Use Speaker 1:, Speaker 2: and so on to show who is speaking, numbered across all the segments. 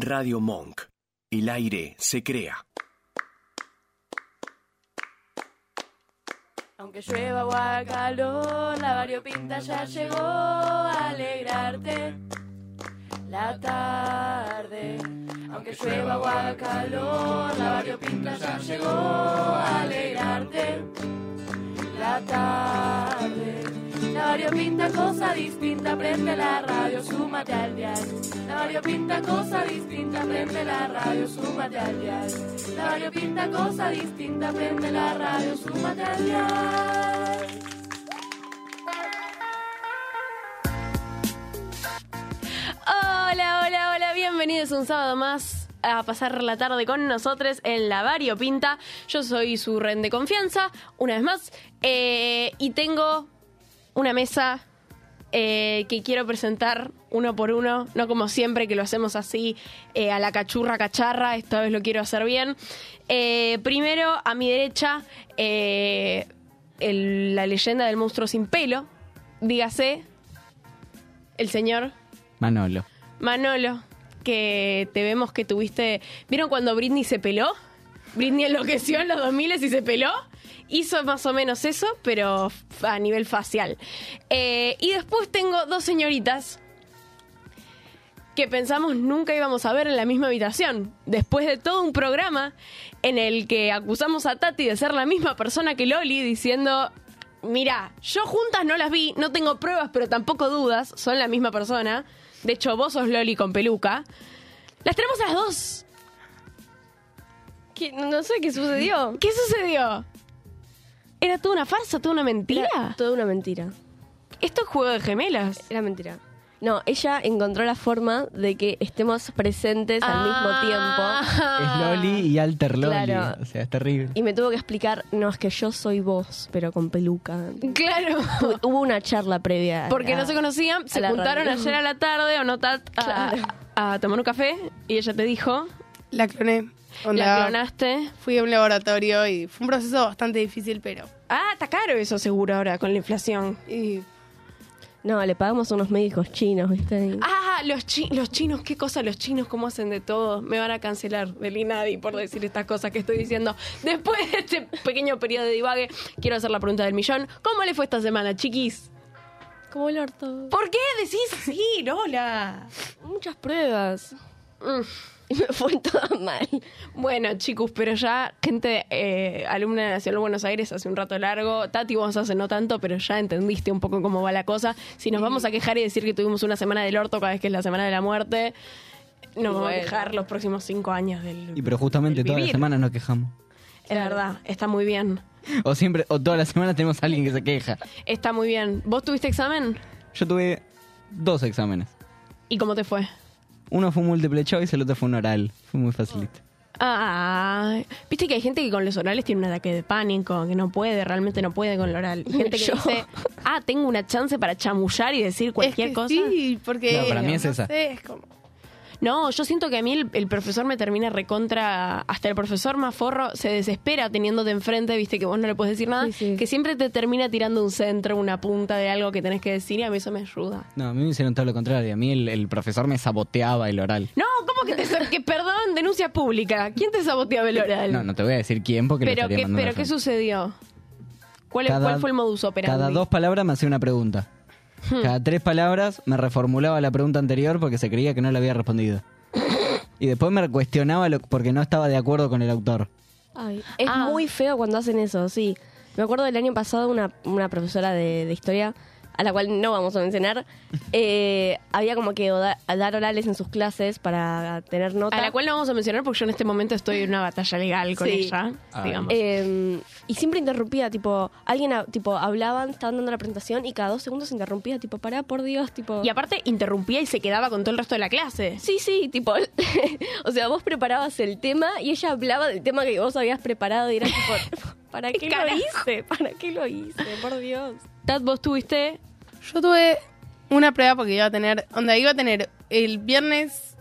Speaker 1: Radio Monk. El aire se crea.
Speaker 2: Aunque llueva o haga calor, la variopinta ya llegó a alegrarte la tarde. Aunque llueva o haga calor, la variopinta ya llegó a alegrarte la tarde. La variopinta cosa distinta, prende la radio, súmate al dial. La variopinta cosa distinta, prende la radio, súmate al dial. La variopinta cosa distinta, prende la radio, súmate al.
Speaker 3: Hola, hola, hola, bienvenidos un sábado más a pasar la tarde con nosotros en la Variopinta. Yo soy su ren de confianza, una vez más, eh, y tengo una mesa eh, que quiero presentar uno por uno, no como siempre que lo hacemos así eh, a la cachurra cacharra, esta vez lo quiero hacer bien. Eh, primero, a mi derecha, el- la leyenda del monstruo sin pelo, dígase, el señor
Speaker 4: Manolo.
Speaker 3: Manolo, que te vemos que tuviste... ¿Vieron cuando Britney se peló? Britney enloqueció en los 2000 y se peló. Hizo más o menos eso, pero a nivel facial. Eh, y después tengo dos señoritas que pensamos nunca íbamos a ver en la misma habitación. Después de todo un programa en el que acusamos a Tati de ser la misma persona que Loli, diciendo, mira, yo juntas no las vi, no tengo pruebas, pero tampoco dudas, son la misma persona. De hecho, vos sos Loli con peluca. Las tenemos a las dos.
Speaker 5: ¿Qué? No sé qué sucedió.
Speaker 3: ¿Qué sucedió? ¿Era toda una farsa, toda una mentira?
Speaker 5: Era toda una mentira.
Speaker 3: ¿Esto es juego de gemelas?
Speaker 5: Era mentira. No, ella encontró la forma de que estemos presentes al mismo tiempo.
Speaker 4: Es Loli y Alter Loli.
Speaker 5: Claro.
Speaker 4: O sea, es terrible.
Speaker 5: Y me tuvo que explicar, no, es que yo soy vos, pero con peluca.
Speaker 3: Claro.
Speaker 5: Hu- Hubo una charla previa.
Speaker 3: Porque
Speaker 5: a-
Speaker 3: no se conocían, se
Speaker 5: la
Speaker 3: juntaron
Speaker 5: radio.
Speaker 3: ayer a la tarde o no a,
Speaker 5: Claro.
Speaker 3: a tomar un café y ella te dijo,
Speaker 6: La cloné.
Speaker 3: La
Speaker 6: Onda,
Speaker 3: clonaste.
Speaker 6: Fui a un laboratorio y fue un proceso bastante difícil, pero...
Speaker 3: Ah, está caro eso seguro ahora con la inflación.
Speaker 6: Y
Speaker 5: No, le pagamos a unos médicos chinos, ¿viste?
Speaker 3: Ah, los, chi- los chinos, qué cosa los chinos, cómo hacen de todo. Me van a cancelar del INADI por decir estas cosas que estoy diciendo. Después de este pequeño periodo de divague, quiero hacer la pregunta del millón. ¿Cómo le fue esta semana, chiquis?
Speaker 5: Como el orto.
Speaker 3: ¿Por qué decís así, Lola?
Speaker 5: Muchas pruebas.
Speaker 3: Mm.
Speaker 5: Y me fue todo mal.
Speaker 3: Bueno, chicos, pero ya gente eh, alumna de Nacional Buenos Aires hace un rato largo. Tati, vos hace no tanto, pero ya entendiste un poco cómo va la cosa. Si nos vamos a quejar y decir que tuvimos una semana del orto cada vez que es la semana de la muerte, nos vamos a quejar los próximos cinco años del.
Speaker 4: Y pero justamente
Speaker 3: del
Speaker 4: todas las semanas nos quejamos.
Speaker 3: Es verdad, está muy bien.
Speaker 4: O siempre, o todas las semanas tenemos a alguien que se queja.
Speaker 3: Está muy bien. ¿Vos tuviste examen?
Speaker 4: Yo tuve dos exámenes.
Speaker 3: ¿Y cómo te fue?
Speaker 4: Uno fue un múltiple choice, el otro fue un oral. Fue muy facilito.
Speaker 3: Ah, viste que hay gente que con los orales tiene un ataque de pánico, que no puede, realmente no puede con el oral. Gente que
Speaker 5: Yo.
Speaker 3: dice, ah, tengo una chance para chamullar y decir cualquier
Speaker 6: es que
Speaker 3: cosa.
Speaker 6: Sí, porque...
Speaker 4: No, para mí es
Speaker 6: no
Speaker 4: esa.
Speaker 6: sé, es como...
Speaker 3: No, yo siento que a mí el, el profesor me termina recontra. Hasta el profesor más forro se desespera teniéndote enfrente, viste que vos no le puedes decir nada.
Speaker 5: Sí, sí.
Speaker 3: Que siempre te termina tirando un centro, una punta de algo que tenés que decir y a mí eso me ayuda.
Speaker 4: No, a mí me hicieron todo lo contrario. A mí el, el profesor me saboteaba el oral.
Speaker 3: No, ¿cómo que te. que, perdón, denuncia pública. ¿Quién te saboteaba el oral?
Speaker 4: No, no te voy a decir quién porque lo
Speaker 3: pero
Speaker 4: estaría
Speaker 3: qué,
Speaker 4: mandando
Speaker 3: pero ¿qué sucedió? ¿Cuál,
Speaker 4: Cada-
Speaker 3: cuál fue el modus operandi?
Speaker 4: Cada dos palabras me hacía una pregunta.
Speaker 3: Hmm.
Speaker 4: Cada tres palabras me reformulaba la pregunta anterior porque se creía que no la había respondido. Y después me cuestionaba lo- porque no estaba de acuerdo con el autor.
Speaker 5: Ay, es
Speaker 3: Ah.
Speaker 5: muy feo cuando hacen eso, sí. Me acuerdo del año pasado una, una profesora de, de historia, a la cual no vamos a mencionar, eh, había como que oda- dar orales en sus clases para tener nota.
Speaker 3: A la cual no vamos a mencionar porque yo en este momento estoy en una batalla legal con
Speaker 5: Sí.
Speaker 3: ella, digamos.
Speaker 5: Eh, y siempre interrumpía, tipo, alguien, tipo, hablaban, estaban dando la presentación y cada dos segundos interrumpía, tipo, pará, por Dios, tipo...
Speaker 3: y aparte interrumpía y se quedaba con todo el resto de la clase.
Speaker 5: Sí, sí, tipo, o sea, vos preparabas el tema y ella hablaba del tema que vos habías preparado y era tipo, ¿para qué
Speaker 3: Carajo.
Speaker 5: lo hice? ¿Para qué lo hice? Por Dios.
Speaker 3: Tat, vos tuviste
Speaker 6: Yo tuve una prueba porque iba a tener... Onda, iba a tener el viernes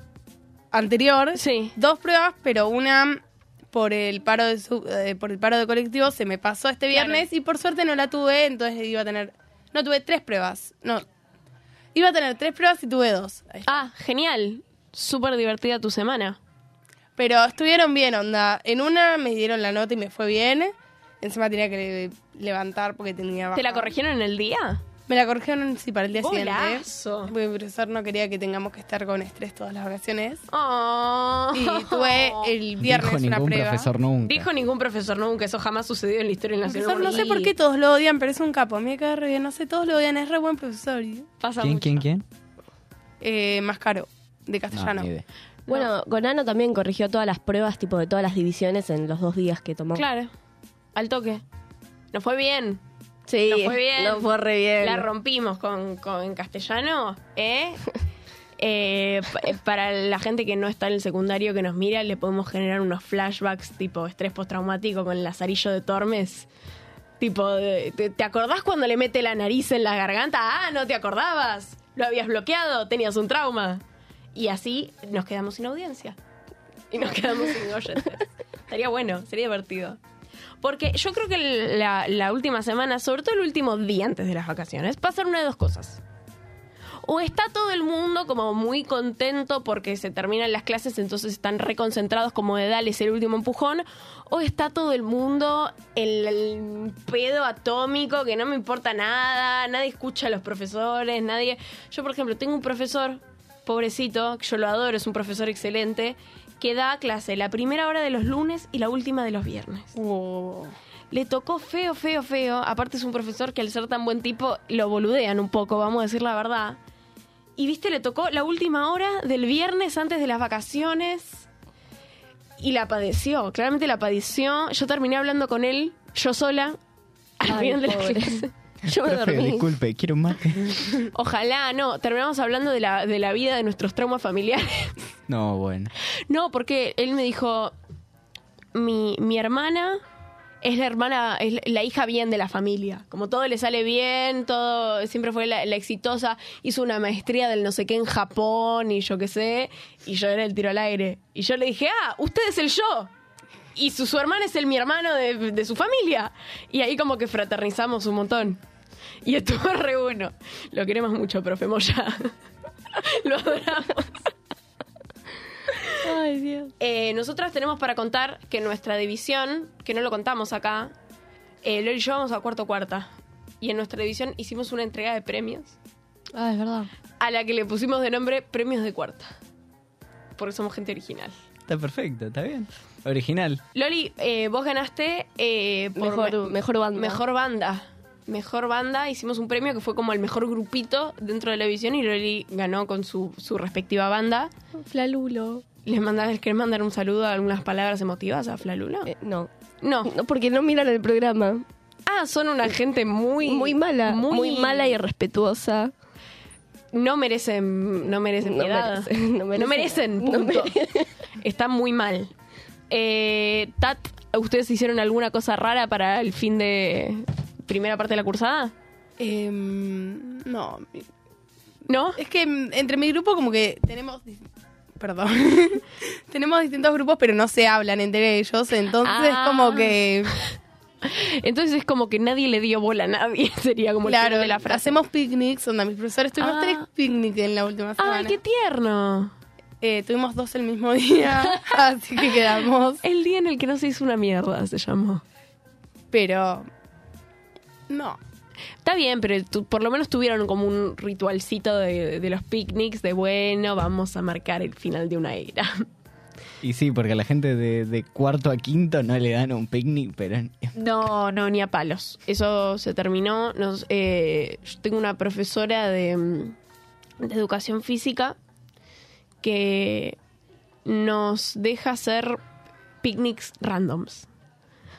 Speaker 6: anterior
Speaker 3: Sí.
Speaker 6: dos pruebas, pero una por el paro de su- eh, por el paro de colectivo se me pasó este
Speaker 3: Claro.
Speaker 6: viernes y por suerte no la tuve, entonces iba a tener no tuve tres pruebas. No. Iba a tener tres pruebas y tuve dos.
Speaker 3: Ah, genial. súper divertida tu semana.
Speaker 6: Pero estuvieron bien, onda. En una me dieron la nota y me fue bien. Encima tenía que le- levantar porque tenía
Speaker 3: ¿Te la
Speaker 6: baja.
Speaker 3: corrigieron en el día?
Speaker 6: Me la corrigieron sí para el día
Speaker 3: Golazo.
Speaker 6: siguiente. Porque mi profesor no quería que tengamos que estar con estrés todas las vacaciones.
Speaker 3: Oh.
Speaker 6: Y tuve el viernes
Speaker 4: Dijo
Speaker 6: una
Speaker 4: ningún
Speaker 6: prueba.
Speaker 4: profesor nunca.
Speaker 3: Dijo ningún profesor nunca, eso jamás sucedió en la historia nacional.
Speaker 6: Profesor, no sé por qué todos lo odian, pero es un capo. A mí me cae re bien. No sé, todos lo odian. Es re buen profesor.
Speaker 3: Pasa
Speaker 4: ¿Quién,
Speaker 3: mucho.
Speaker 4: quién, quién?
Speaker 6: Eh, más caro, de
Speaker 4: No,
Speaker 6: castellano.
Speaker 4: ni idea.
Speaker 5: Bueno, Gonano también corrigió todas las pruebas, tipo de todas las divisiones en los dos días que tomó.
Speaker 3: Claro, al toque. Nos fue bien.
Speaker 5: Sí,
Speaker 3: Nos fue bien.
Speaker 5: Nos fue re bien.
Speaker 3: La rompimos con, con en castellano, ¿eh? Eh, eh, para la gente que no está en el secundario que nos mira, le podemos generar unos flashbacks tipo estrés postraumático con el lazarillo de Tormes. Tipo, de- ¿te, te acordás cuando le mete la nariz en la garganta? Ah, no te acordabas. Lo habías bloqueado, tenías un trauma. Y así nos quedamos sin audiencia. Y nos quedamos sin oyentes. Estaría bueno, sería divertido. Porque yo creo que la, última semana, sobre todo el último día antes de las vacaciones, va a ser una de dos cosas. O está todo el mundo como muy contento porque se terminan las clases, entonces están reconcentrados como de darles el último empujón. O está todo el mundo en el pedo atómico, que no me importa nada, nadie escucha a los profesores, nadie... Yo, por ejemplo, tengo un profesor, pobrecito, que yo lo adoro, es un profesor excelente, que da clase la primera hora de los lunes y la última de los viernes.
Speaker 6: Oh.
Speaker 3: Le tocó feo, feo, feo. Aparte es un profesor que al ser tan buen tipo lo boludean un poco, vamos a decir la verdad. Y viste, le tocó la última hora del viernes antes de las vacaciones. Y la padeció, claramente la padeció. Yo terminé hablando con él, yo sola, al
Speaker 5: Ay,
Speaker 3: final de la clase.
Speaker 5: Yo me
Speaker 4: Profe,
Speaker 5: dormí.
Speaker 4: disculpe, quiero un mate.
Speaker 3: Ojalá, no, terminamos hablando de la, de la vida de nuestros traumas familiares.
Speaker 4: No, bueno.
Speaker 3: No, porque él me dijo, mi, mi hermana es la hermana, es la hija bien de la familia. Como todo le sale bien, todo siempre fue la, la exitosa. Hizo una maestría del no sé qué en Japón y yo qué sé. Y yo era el tiro al aire. Y yo le dije, ah, usted es el yo. Y su, su hermana es el mi hermano de, de su familia. Y ahí como que fraternizamos un montón. Y estuvo re bueno. Lo queremos mucho, profe Moya. Lo adoramos.
Speaker 5: Ay, Dios.
Speaker 3: Eh, nosotras tenemos para contar que nuestra división, que no lo contamos acá, eh, Loli y yo vamos a cuarto cuarta. Y en nuestra división hicimos una entrega de premios
Speaker 5: Ah, es verdad.
Speaker 3: a la que le pusimos de nombre Premios de Cuarta. Porque somos gente original.
Speaker 4: Está perfecto, está bien. Original.
Speaker 3: Loli, eh, vos ganaste eh, por
Speaker 5: Mejor,
Speaker 3: me-
Speaker 5: mejor banda.
Speaker 3: mejor banda. Mejor banda, hicimos un premio que fue como el mejor grupito dentro de la división y Loli ganó con su, su respectiva banda.
Speaker 5: Flalulo.
Speaker 3: ¿Les mandás, querés mandar un saludo, algunas palabras emotivas a Flalulo?
Speaker 5: Eh, no.
Speaker 3: no.
Speaker 5: No, porque no miran el programa.
Speaker 3: Ah, son una gente muy...
Speaker 5: Muy mala. Muy, mala y irrespetuosa.
Speaker 3: No merecen, no merecen piedad.
Speaker 5: merecen, no merecen.
Speaker 3: punto.
Speaker 5: merecen.
Speaker 3: Están muy mal. Eh, Tat, ¿ustedes hicieron alguna cosa rara para el fin de primera parte de la cursada?
Speaker 6: Em, no,
Speaker 3: ¿No?
Speaker 6: es que mm, entre mi grupo como que tenemos... Perdón. tenemos distintos grupos, pero no se hablan entre ellos. Entonces
Speaker 3: Ah.
Speaker 6: como que...
Speaker 3: Entonces es como que nadie le dio bola a nadie, sería como
Speaker 6: Claro,
Speaker 3: de la frase.
Speaker 6: hacemos picnics, donde mis profesores tuvimos
Speaker 3: Ah.
Speaker 6: tres picnics en la última semana.
Speaker 3: ¡Ay, qué tierno!
Speaker 6: Eh, tuvimos dos el mismo día, así que quedamos.
Speaker 3: El día en el que no se hizo una mierda se llamó.
Speaker 6: Pero... No.
Speaker 3: Está bien, pero tu- por lo menos tuvieron como un ritualcito de, de los picnics, de bueno, vamos a marcar el final de una era.
Speaker 4: Y sí, porque a la gente de, de cuarto a quinto no le dan un picnic, pero...
Speaker 3: No, no, ni a palos. Eso se terminó. Nos, eh, yo tengo una profesora de, mm, de educación física que nos deja hacer picnics randoms.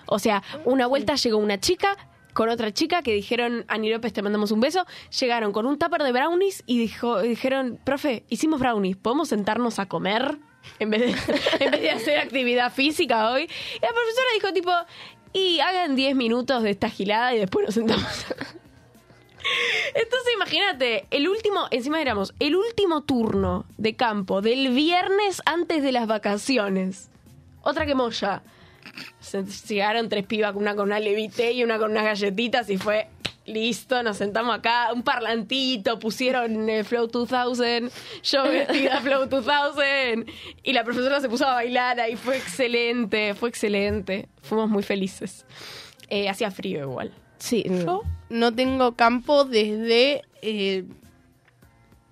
Speaker 3: O sea, una vuelta llegó una chica con otra chica que dijeron, Ani López, te mandamos un beso. Llegaron con un tupper de brownies y dijo, dijeron, profe, hicimos brownies, ¿podemos sentarnos a comer? En vez, de, en vez de hacer actividad física hoy. Y la profesora dijo tipo, y hagan 10 minutos de esta gilada y después nos sentamos. Entonces imagínate, el último, encima éramos, el último turno de campo del viernes antes de las vacaciones. Otra que Moya. Se llegaron tres pibas, una con una levité y una con unas galletitas y fue listo, nos sentamos acá, un parlantito, pusieron eh, Flow 2000, yo vestida Flow 2000, y la profesora se puso a bailar ahí, fue excelente, fue excelente, fuimos muy felices. Eh, hacía frío igual.
Speaker 5: Sí.
Speaker 6: Yo no tengo campo desde. eh,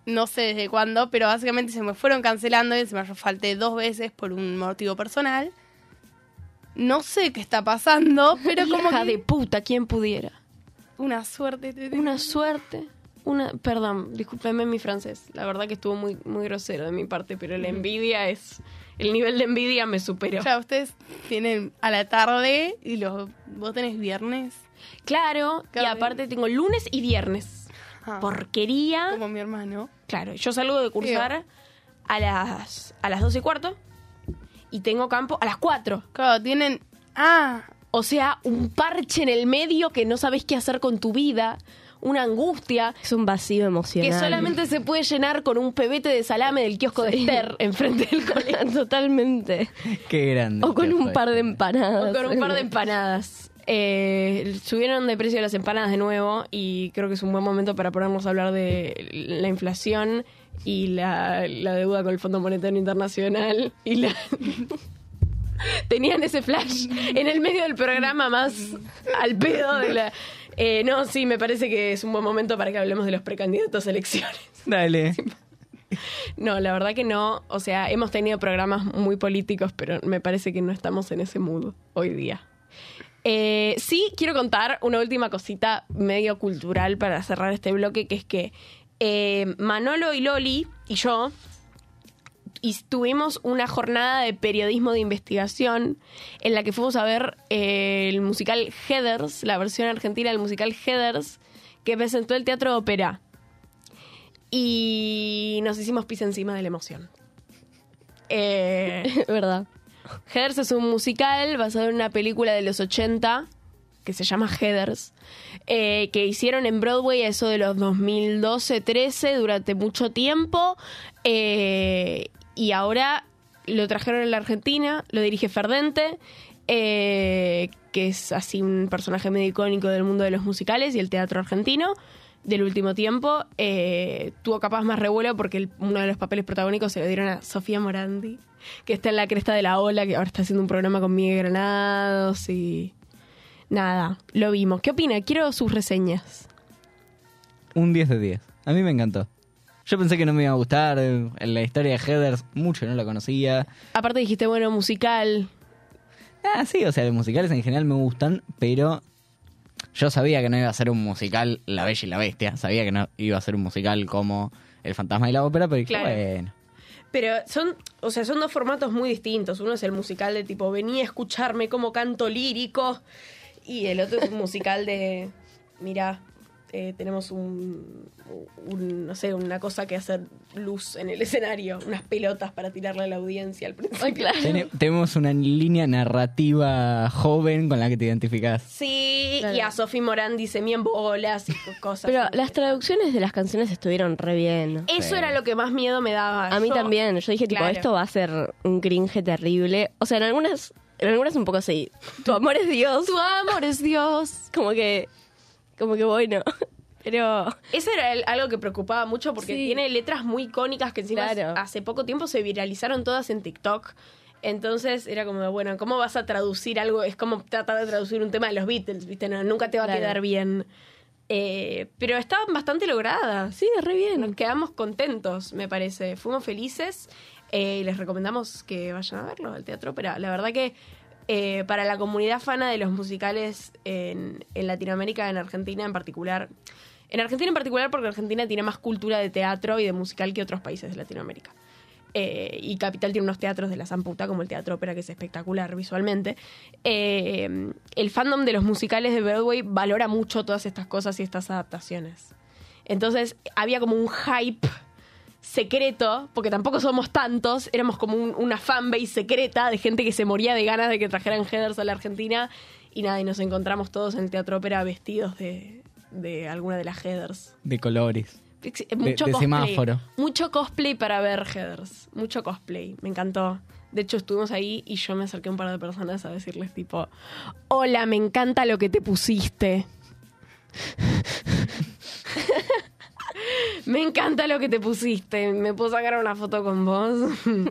Speaker 6: no sé desde cuándo, pero básicamente se me fueron cancelando y se me falté dos veces por un motivo personal. No sé qué está pasando, pero como
Speaker 3: Hija
Speaker 6: que
Speaker 3: de puta, ¿quién pudiera?
Speaker 6: una suerte.
Speaker 3: Una suerte. Una, perdón, discúlpeme mi francés. La verdad que estuvo muy, muy grosero de mi parte, pero la envidia es. El nivel de envidia me superó.
Speaker 6: Ya ustedes tienen a la tarde y los, vos tenés viernes.
Speaker 3: Claro, y aparte tengo lunes y viernes.
Speaker 6: Ah,
Speaker 3: Porquería.
Speaker 6: Como mi hermano.
Speaker 3: Claro, yo salgo de cursar a las, a las 12 y cuarto y tengo campo a las 4.
Speaker 6: Claro, tienen. Ah,
Speaker 3: O sea, un parche en el medio que no sabes qué hacer con tu vida, una angustia
Speaker 5: Es un vacío emocional.
Speaker 3: que solamente se puede llenar con un pebete de salame del kiosco de Esther enfrente del colegio.
Speaker 5: Totalmente.
Speaker 4: Qué grande.
Speaker 5: O con un
Speaker 4: fue.
Speaker 5: par de empanadas.
Speaker 3: O con un par de empanadas. Eh, subieron de precio las empanadas de nuevo y creo que es un buen momento para ponernos a hablar de la inflación y la, la deuda con el Fondo Monetario Internacional y la... Tenían ese flash en el medio del programa más al pedo de la... Eh, no, sí, me parece que es un buen momento para que hablemos de los precandidatos a elecciones.
Speaker 4: Dale.
Speaker 3: No, la verdad que no. O sea, hemos tenido programas muy políticos, pero me parece que no estamos en ese mood hoy día. Eh, sí, quiero contar una última cosita medio cultural para cerrar este bloque, que es que eh, Manolo y Loli y yo y tuvimos una jornada de periodismo de investigación en la que fuimos a ver eh, el musical Heathers, la versión argentina del musical Heathers, que presentó el Teatro Ópera. Y nos hicimos pis encima de la emoción.
Speaker 5: ¿Verdad?
Speaker 3: Heathers es un musical basado en una película de los 80 que se llama Heathers, eh, que hicieron en Broadway a eso de los 2012-13 durante mucho tiempo. eh, y ahora lo trajeron en la Argentina, lo dirige Ferdente, eh, que es así un personaje medio icónico del mundo de los musicales y el teatro argentino del último tiempo. Eh, tuvo capaz más revuelo porque uno de los papeles protagónicos se lo dieron a Sofía Morandi, que está en la cresta de la ola, que ahora está haciendo un programa con Miguel Granados y... Nada, lo vimos. ¿Qué opina? Quiero sus reseñas.
Speaker 4: Un 10 de 10. A mí me encantó. Yo pensé que no me iba a gustar. eh, La historia de Heathers, mucho no la conocía.
Speaker 3: Aparte dijiste, bueno, musical.
Speaker 4: Ah, sí, o sea, los musicales en general me gustan, pero yo sabía que no iba a ser un musical La Bella y la Bestia. Sabía que no iba a ser un musical como El Fantasma y la Ópera, pero dije, bueno.
Speaker 3: Pero son, o sea, son dos formatos muy distintos. Uno es el musical de tipo, vení a escucharme como canto lírico. Y el otro es un musical de, mira, eh, tenemos un, un, no sé, una cosa que hacer luz en el escenario. Unas pelotas para tirarle a la audiencia al principio.
Speaker 4: Tene- tenemos una línea narrativa joven con la que te identificás.
Speaker 3: Sí,
Speaker 5: Claro.
Speaker 3: y a Sophie Morandi se en bolas y cosas.
Speaker 5: Pero las traducciones de las canciones estuvieron re bien.
Speaker 3: Eso
Speaker 4: Sí.
Speaker 3: era lo que más miedo me daba.
Speaker 5: A mí
Speaker 3: Yo-
Speaker 5: también. Yo dije, tipo,
Speaker 3: Claro.
Speaker 5: esto va a ser un cringe terrible. O sea, en algunas, en algunas un poco así. Tu amor es Dios.
Speaker 3: Tu amor es Dios.
Speaker 5: Como que, como que bueno. Pero
Speaker 3: Eso era el- algo que preocupaba mucho porque
Speaker 5: Sí.
Speaker 3: tiene letras muy icónicas que encima
Speaker 5: Claro.
Speaker 3: hace poco tiempo se viralizaron todas en TikTok. Entonces era como, bueno, ¿cómo vas a traducir algo? Es como tratar de traducir un tema de los Beatles, ¿viste? No, nunca te va
Speaker 5: Claro.
Speaker 3: a quedar bien. Eh, pero estaban bastante logradas.
Speaker 5: sí, re bien.
Speaker 3: Nos quedamos contentos, me parece. Fuimos felices eh, y les recomendamos que vayan a verlo al teatro. Pero la verdad que eh, para la comunidad fana de los musicales en, Latinoamérica, en Argentina en particular, en Argentina en particular porque Argentina tiene más cultura de teatro y de musical que otros países de Latinoamérica. Eh, y Capital tiene unos teatros de la Zamputa, como el Teatro Ópera, que es espectacular visualmente. Eh, el fandom de los musicales de Broadway valora mucho todas estas cosas y estas adaptaciones. Entonces había como un hype secreto, porque tampoco somos tantos, éramos como un- una fanbase secreta de gente que se moría de ganas de que trajeran Heathers a la Argentina. Y nada, y nos encontramos todos en el Teatro Ópera vestidos de, de alguna de las Heathers.
Speaker 4: De colores.
Speaker 3: Mucho
Speaker 4: de
Speaker 3: cosplay.
Speaker 4: semáforo.
Speaker 3: Mucho cosplay para ver Heathers. Mucho cosplay. Me encantó. De hecho, estuvimos ahí y yo me acerqué a un par de personas a decirles tipo, hola, me encanta lo que te pusiste. Me encanta lo que te pusiste. Me puedo sacar una foto con vos.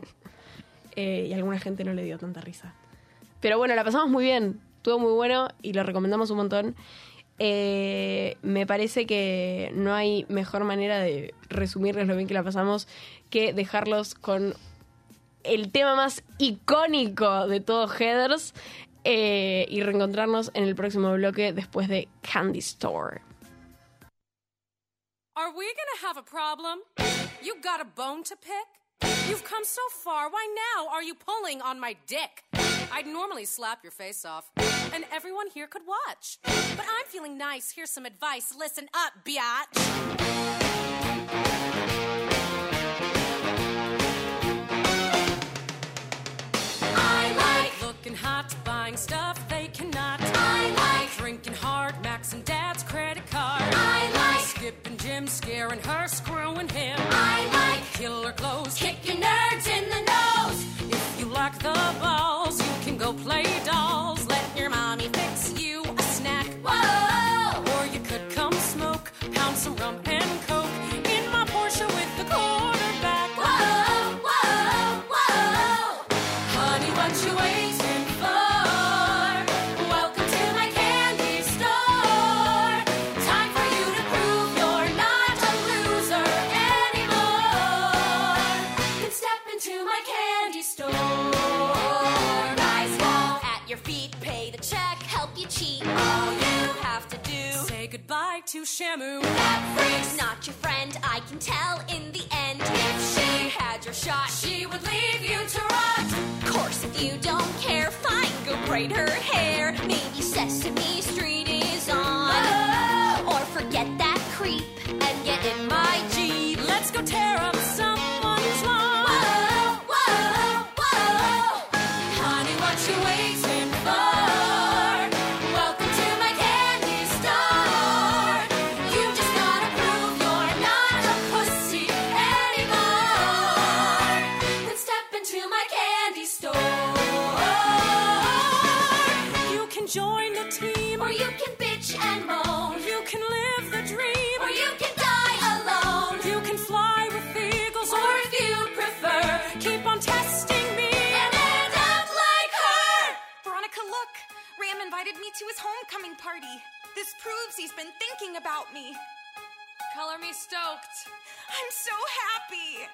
Speaker 3: Eh, y alguna gente no le dio tanta risa. Pero bueno, la pasamos muy bien. Estuvo muy bueno y lo recomendamos un montón. Eh, me parece que no hay mejor manera de resumirles lo bien que la pasamos que dejarlos con el tema más icónico de todo Heathers eh, y reencontrarnos en el próximo bloque después de Candy Store.
Speaker 7: Are we gonna have a problem? You got a bone to pick? You've come so far. Why now are you pulling on my dick? I'd normally slap your face off, and everyone here could watch. But I'm feeling nice. Here's some advice. Listen up, biatch. I like looking hot, buying stuff they cannot. Scaring her, screwing him. I like killer clothes, kicking nerds in the Shamu. That freak's not your friend, I can tell in the end. If she had your shot, she would leave you to rot. Of Course, if you don't care, fine, go braid her hair. Maybe Sesame Street
Speaker 8: his party. This proves he's been thinking about me.
Speaker 7: Color me stoked.
Speaker 8: I'm so happy!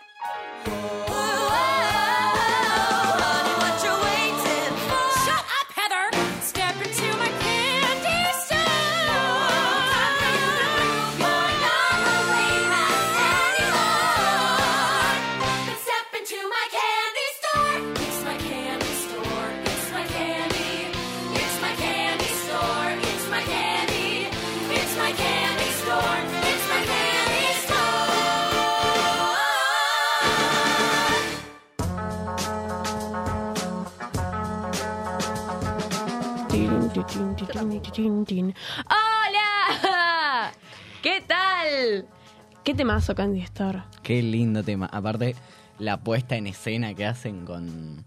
Speaker 7: Oh, oh, oh, honey, what you
Speaker 3: ¡Hola! ¿Qué tal? ¿Qué temazo Candy Store?
Speaker 4: Qué lindo tema. Aparte, la puesta en escena que hacen con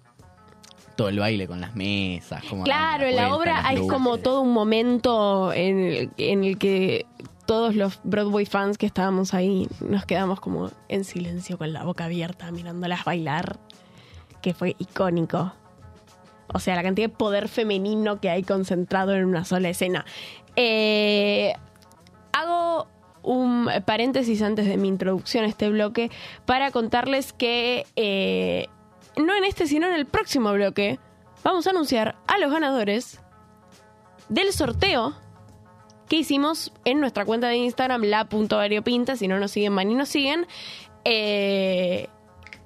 Speaker 4: todo el baile, con las mesas. Como
Speaker 3: Claro,
Speaker 4: dan
Speaker 3: en la obra hay como todo un momento en el, en el que todos los Broadway fans que estábamos ahí nos quedamos como en silencio con la boca abierta mirándolas bailar, que fue icónico. O sea, la cantidad de poder femenino que hay concentrado en una sola escena. Eh, hago un paréntesis antes de mi introducción a este bloque para contarles que eh, no en este, sino en el próximo bloque vamos a anunciar a los ganadores del sorteo que hicimos en nuestra cuenta de Instagram, la.variopinta. Si no nos siguen, van y nos siguen. Eh,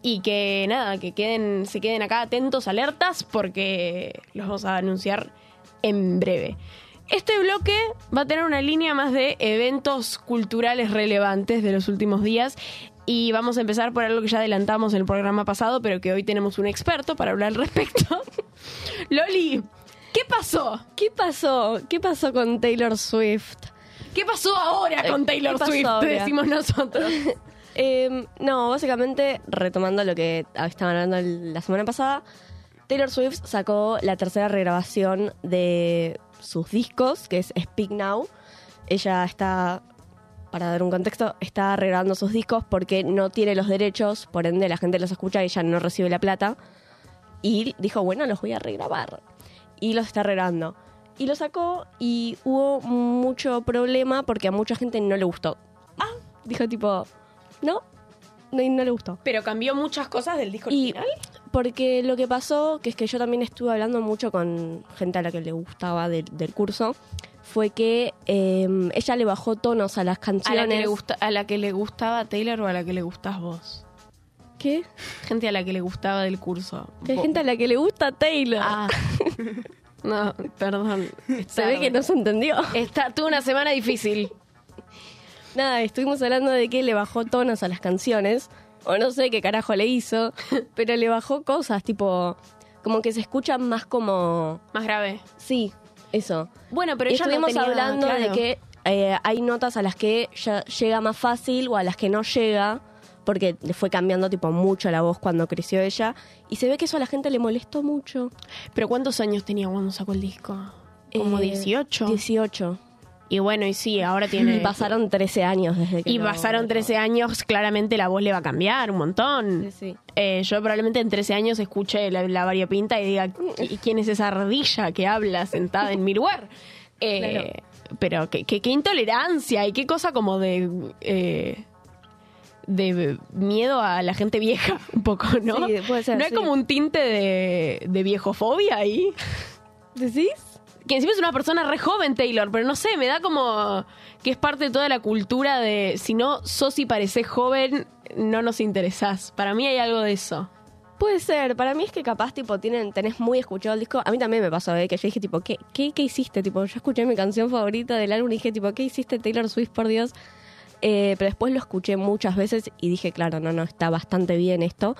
Speaker 3: y que nada, que queden, se queden acá atentos, alertas, porque los vamos a anunciar en breve. Este bloque va a tener una línea más de eventos culturales relevantes de los últimos días. Y vamos a empezar por algo que ya adelantamos en el programa pasado, pero que hoy tenemos un experto para hablar al respecto. Loli, ¿qué pasó?
Speaker 5: ¿Qué pasó? ¿Qué pasó con Taylor Swift?
Speaker 3: ¿Qué pasó ahora con
Speaker 5: Eh,
Speaker 3: Taylor
Speaker 5: ¿qué pasó
Speaker 3: Swift?
Speaker 5: ahora?
Speaker 3: Decimos nosotros.
Speaker 5: Eh, no, básicamente, retomando lo que estaban hablando la semana pasada, Taylor Swift sacó la tercera regrabación de sus discos, que es Speak Now, ella está, para dar un contexto, está regrabando sus discos porque no tiene los derechos, por ende la gente los escucha y ella no recibe la plata. Y dijo, bueno, los voy a regrabar. Y los está regrabando. Y lo sacó y hubo mucho problema porque a mucha gente no le gustó. Ah, dijo tipo, no, no, no le gustó.
Speaker 3: Pero cambió muchas cosas del disco
Speaker 5: Y
Speaker 3: original.
Speaker 5: porque lo que pasó, que es que yo también estuve hablando mucho con gente a la que le gustaba del- del curso, fue que eh, ella le bajó tonos a las
Speaker 3: A
Speaker 5: canciones.
Speaker 3: la, que le gusta, a la que le gustaba Taylor o a la que le gustás vos.
Speaker 5: ¿Qué?
Speaker 3: Gente a la que le gustaba del curso.
Speaker 5: Que hay
Speaker 3: Vos-
Speaker 5: gente a la que le gusta Taylor.
Speaker 3: Ah. no, perdón.
Speaker 5: Se ve que no se entendió.
Speaker 3: Está, tuve una semana difícil.
Speaker 5: Nada, estuvimos hablando de que le bajó tonos a las canciones, o no sé qué carajo le hizo, pero le bajó cosas, tipo, como que se escuchan más como...
Speaker 3: Más grave.
Speaker 5: Sí, eso.
Speaker 3: Bueno, pero
Speaker 5: y
Speaker 3: ella no
Speaker 5: estuvimos
Speaker 3: tenía-
Speaker 5: hablando de que eh, hay notas a las que ya llega más fácil o a las que no llega, porque le fue cambiando tipo mucho la voz cuando creció ella, y se ve que eso a la gente le molestó mucho.
Speaker 3: ¿Pero cuántos años tenía cuando sacó el disco? Como
Speaker 5: Eh,
Speaker 3: 18.
Speaker 5: 18.
Speaker 3: Y bueno, y sí, ahora tiene...
Speaker 5: Y pasaron 13 años desde que
Speaker 3: Y
Speaker 5: lo-
Speaker 3: pasaron 13 años, claramente la voz le va a cambiar un montón.
Speaker 5: Sí, sí.
Speaker 3: Eh, yo probablemente en 13 años escuche la, la variopinta y diga, "¿Y ¿quién es esa ardilla que habla sentada en mi lugar? Eh, Pero qué, qué- qué intolerancia y qué cosa como de... eh, de miedo a la gente vieja, un poco, ¿no?
Speaker 5: Sí, puede ser,
Speaker 3: ¿No hay
Speaker 5: sí.
Speaker 3: como un tinte de, de viejofobia ahí?
Speaker 5: ¿Decís?
Speaker 3: Que encima es una persona re joven, Taylor, pero no sé, me da como que es parte de toda la cultura de si no sos y parecés joven, no nos interesás. Para mí hay algo de eso.
Speaker 5: Puede ser, para mí es que capaz tipo tienen, tenés muy escuchado el disco. A mí también me pasó, ¿eh? que yo dije tipo, ¿qué, qué, hiciste? Tipo, yo escuché mi canción favorita del álbum y dije tipo, ¿qué hiciste Taylor Swift, por Dios? Eh, pero después lo escuché muchas veces y dije, claro, no, no, está bastante bien esto.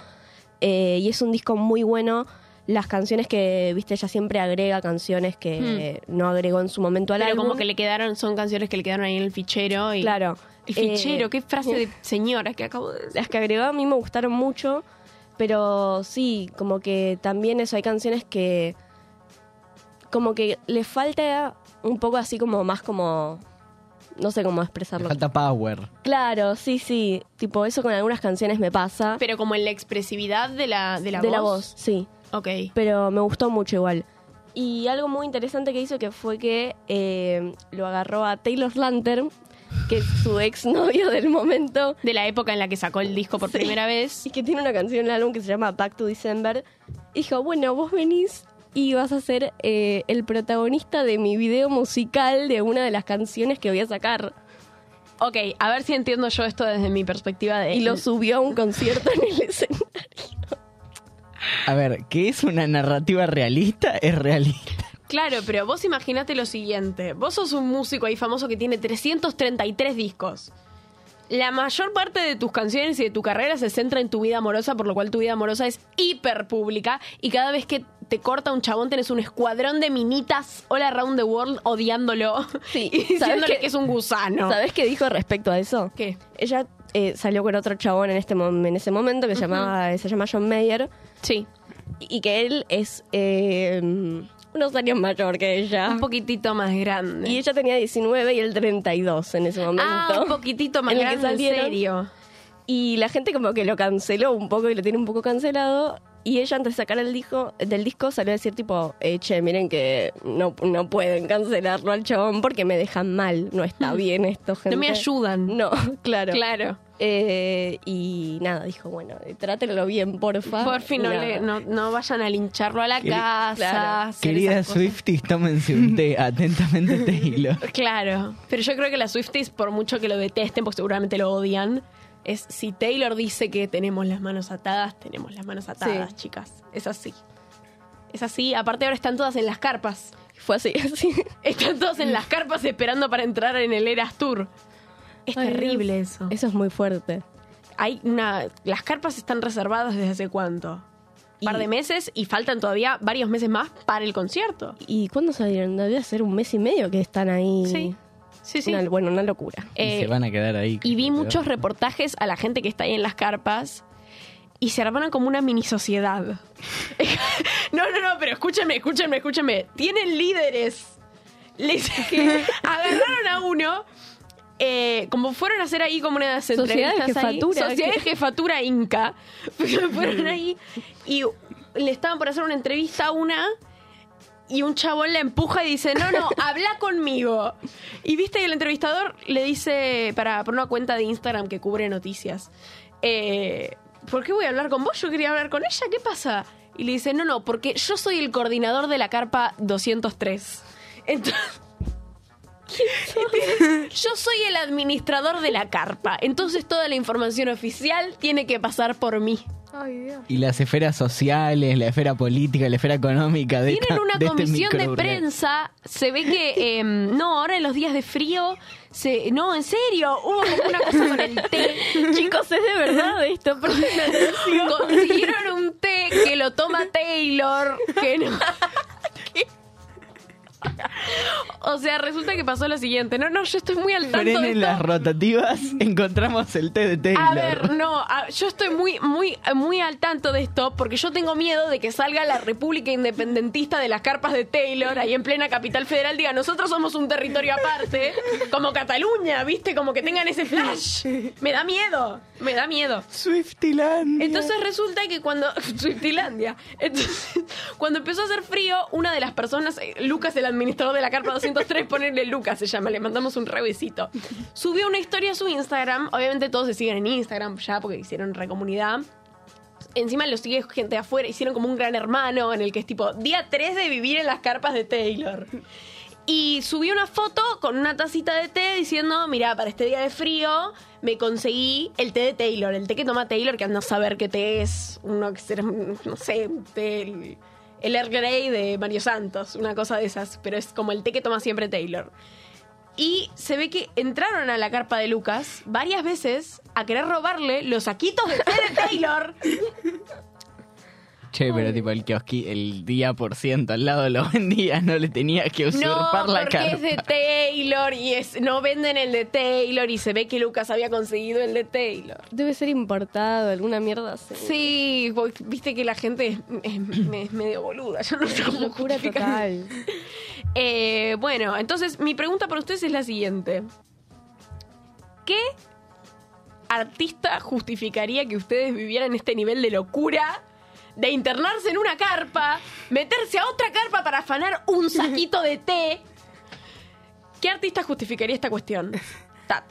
Speaker 5: Eh, y es un disco muy bueno. Las canciones que, viste, ella siempre agrega canciones que no agregó en su momento al
Speaker 3: Pero
Speaker 5: álbum.
Speaker 3: como que le quedaron, son canciones que le quedaron ahí en el fichero. Y,
Speaker 5: Claro.
Speaker 3: El fichero,
Speaker 5: Eh,
Speaker 3: qué frase de señora que acabo de decir.
Speaker 5: Las que agregó a mí me gustaron mucho, pero sí, como que también eso, hay canciones que como que le falta un poco así como más como, no sé cómo
Speaker 4: Le
Speaker 5: expresarlo.
Speaker 4: falta power.
Speaker 5: Claro, sí, sí, tipo eso con algunas canciones me pasa.
Speaker 3: Pero como en la expresividad de la, de la
Speaker 5: de
Speaker 3: voz.
Speaker 5: la voz, sí,
Speaker 3: Ok.
Speaker 5: pero me gustó mucho igual. Y algo muy interesante que hizo que fue que eh, lo agarró a Taylor Lantern, que es su exnovio del momento,
Speaker 3: De la época en la que sacó el disco por
Speaker 5: Sí.
Speaker 3: primera vez.
Speaker 5: y que tiene una canción en el álbum que se llama Back to December. Y dijo, bueno, vos venís y vas a ser eh, el protagonista de mi video musical de una de las canciones que voy a sacar.
Speaker 3: Ok, a ver si entiendo yo esto desde mi perspectiva de...
Speaker 5: Y lo subió a un concierto en el escenario.
Speaker 4: A ver, ¿qué es una narrativa realista? Es realista.
Speaker 3: Claro, pero vos imaginate lo siguiente. Vos sos un músico ahí famoso que tiene 333 discos. La mayor parte de tus canciones y de tu carrera se centra en tu vida amorosa, por lo cual tu vida amorosa es hiper pública. Y cada vez que te corta un chabón tenés un escuadrón de minitas all around the world odiándolo.
Speaker 5: Sí,
Speaker 3: y
Speaker 5: ¿sabes
Speaker 3: diciéndole
Speaker 5: qué?
Speaker 3: que es un gusano.
Speaker 5: ¿Sabes qué dijo respecto a eso?
Speaker 3: ¿Qué?
Speaker 5: Ella eh, salió con otro chabón en, este en ese momento que se, llamaba, se llama John Mayer
Speaker 3: Sí,
Speaker 5: y que él es eh, unos años mayor que ella.
Speaker 3: un poquitito más grande.
Speaker 5: Y ella tenía 19 y él 32 en ese momento.
Speaker 3: ah, un poquitito más
Speaker 5: En
Speaker 3: grande, en serio.
Speaker 5: Y la gente como que lo canceló un poco y lo tiene un poco cancelado. Y ella antes de sacar el disco, del disco salió a decir tipo, eh, che, miren que no, no pueden cancelarlo al chabón porque me dejan mal. No está bien esto, gente.
Speaker 3: Hmm. No me ayudan.
Speaker 5: No, claro.
Speaker 3: Claro.
Speaker 5: Eh, y nada, dijo, bueno, trátenlo bien, porfa.
Speaker 3: Por fin no, le- no, no vayan a lincharlo a la casa.
Speaker 5: claro.
Speaker 4: Querida. Swifties, tómense un té. Atentamente, Taylor.
Speaker 3: Claro, pero yo creo que las Swifties, por mucho que lo detesten, porque seguramente lo odian, es si Taylor dice que tenemos las manos atadas, tenemos las manos atadas,
Speaker 5: Sí.
Speaker 3: chicas. Es así. Es así. Aparte ahora están todas en las carpas.
Speaker 5: Fue así, así.
Speaker 3: Están todas en las carpas esperando para entrar en el Eras Tour. Es
Speaker 5: Ay,
Speaker 3: terrible
Speaker 5: Dios.
Speaker 3: eso.
Speaker 5: Eso es muy fuerte.
Speaker 3: Hay una, las carpas están reservadas desde hace cuánto? Un par de meses y faltan todavía varios meses más para el concierto.
Speaker 5: ¿Y cuándo salieron? Debe ser un mes y medio que están ahí.
Speaker 3: Sí. Sí, sí.
Speaker 5: Una- bueno, una locura.
Speaker 4: y
Speaker 3: Eh,
Speaker 4: se van a quedar ahí.
Speaker 3: Y vi muchos reportajes a la gente que está ahí en las carpas y se armaron como una mini sociedad. no, no, no, pero escúchenme, escúchenme, escúchenme. Tienen líderes. le dice que agarraron a uno. eh, como fueron a hacer ahí como unas
Speaker 5: Sociedad de
Speaker 3: entrevistas ahí,
Speaker 5: jefatura,
Speaker 3: Sociedad de jefatura Inca. fueron ahí y le estaban por hacer una entrevista a una y un chabón la empuja y dice, no, no, habla conmigo. Y viste que el entrevistador le dice, para, por una cuenta de Instagram que cubre noticias, eh, ¿por qué voy a hablar con vos? Yo quería hablar con ella, ¿qué pasa? Y le dice, no, no, porque yo soy el coordinador de la carpa 203. Entonces... Yo soy el administrador de la carpa, entonces toda la información oficial tiene que pasar por mí.
Speaker 4: Y las esferas sociales, la esfera política, la esfera económica de
Speaker 3: Tienen una
Speaker 4: de este
Speaker 3: comisión de prensa. Se ve que, em, no, ahora en los días de frío, se, no, en serio, hubo como una cosa con el té.
Speaker 5: Chicos, es de verdad esto. porque
Speaker 3: Consiguieron un té que lo toma Taylor, que no. O sea, resulta que pasó lo siguiente. No, no, yo estoy muy al tanto de
Speaker 4: Frenen
Speaker 3: esto.
Speaker 4: las rotativas, encontramos el té de Taylor.
Speaker 3: A ver, no, a- yo estoy muy, muy, muy al tanto de esto porque yo tengo miedo de que salga la República Independentista de las carpas de Taylor ahí en plena capital federal. Diga, nosotros somos un territorio aparte, como Cataluña, ¿viste? Como que tengan ese flash. Me da miedo, me da miedo.
Speaker 4: Swiftilandia.
Speaker 3: Entonces resulta que cuando. Swiftilandia. Entonces, cuando empezó a hacer frío, una de las personas, eh, Lucas, el administrador de la carpa 203, ponerle Lucas se llama, le mandamos un revesito. Subió una historia a su Instagram. Obviamente todos se siguen en Instagram ya porque hicieron recomunidad. Encima lo sigue gente afuera, hicieron como un gran hermano en el que es tipo día 3 de vivir en las carpas de Taylor. Y subió una foto con una tacita de té diciendo, mira, para este día de frío me conseguí el té de Taylor, el té que toma Taylor, que anda a saber qué té es, uno que será, no sé, un té, el, Earl Grey de Mario Santos, una cosa de esas, pero es como el té que toma siempre Taylor. Y se ve que entraron a la carpa de Lucas varias veces a querer robarle los saquitos de té de Taylor.
Speaker 4: Che, pero tipo el kiosqui, el día por ciento al lado lo vendía, no le tenía que
Speaker 3: No,
Speaker 4: usurpar la
Speaker 3: porque
Speaker 4: carpa.
Speaker 3: es de Taylor y es, no venden el de Taylor y se ve que Lucas había conseguido el de Taylor.
Speaker 5: Debe ser importado, alguna mierda así.
Speaker 3: Sí, vos- viste que la gente es, es- es medio boluda, yo no sé cómo
Speaker 5: Locura total.
Speaker 3: Eh, bueno, entonces mi pregunta para ustedes es la siguiente. ¿Qué artista justificaría que ustedes vivieran este nivel de locura? De internarse en una carpa, meterse a otra carpa para afanar un saquito de té. ¿Qué artista justificaría esta cuestión? Tat.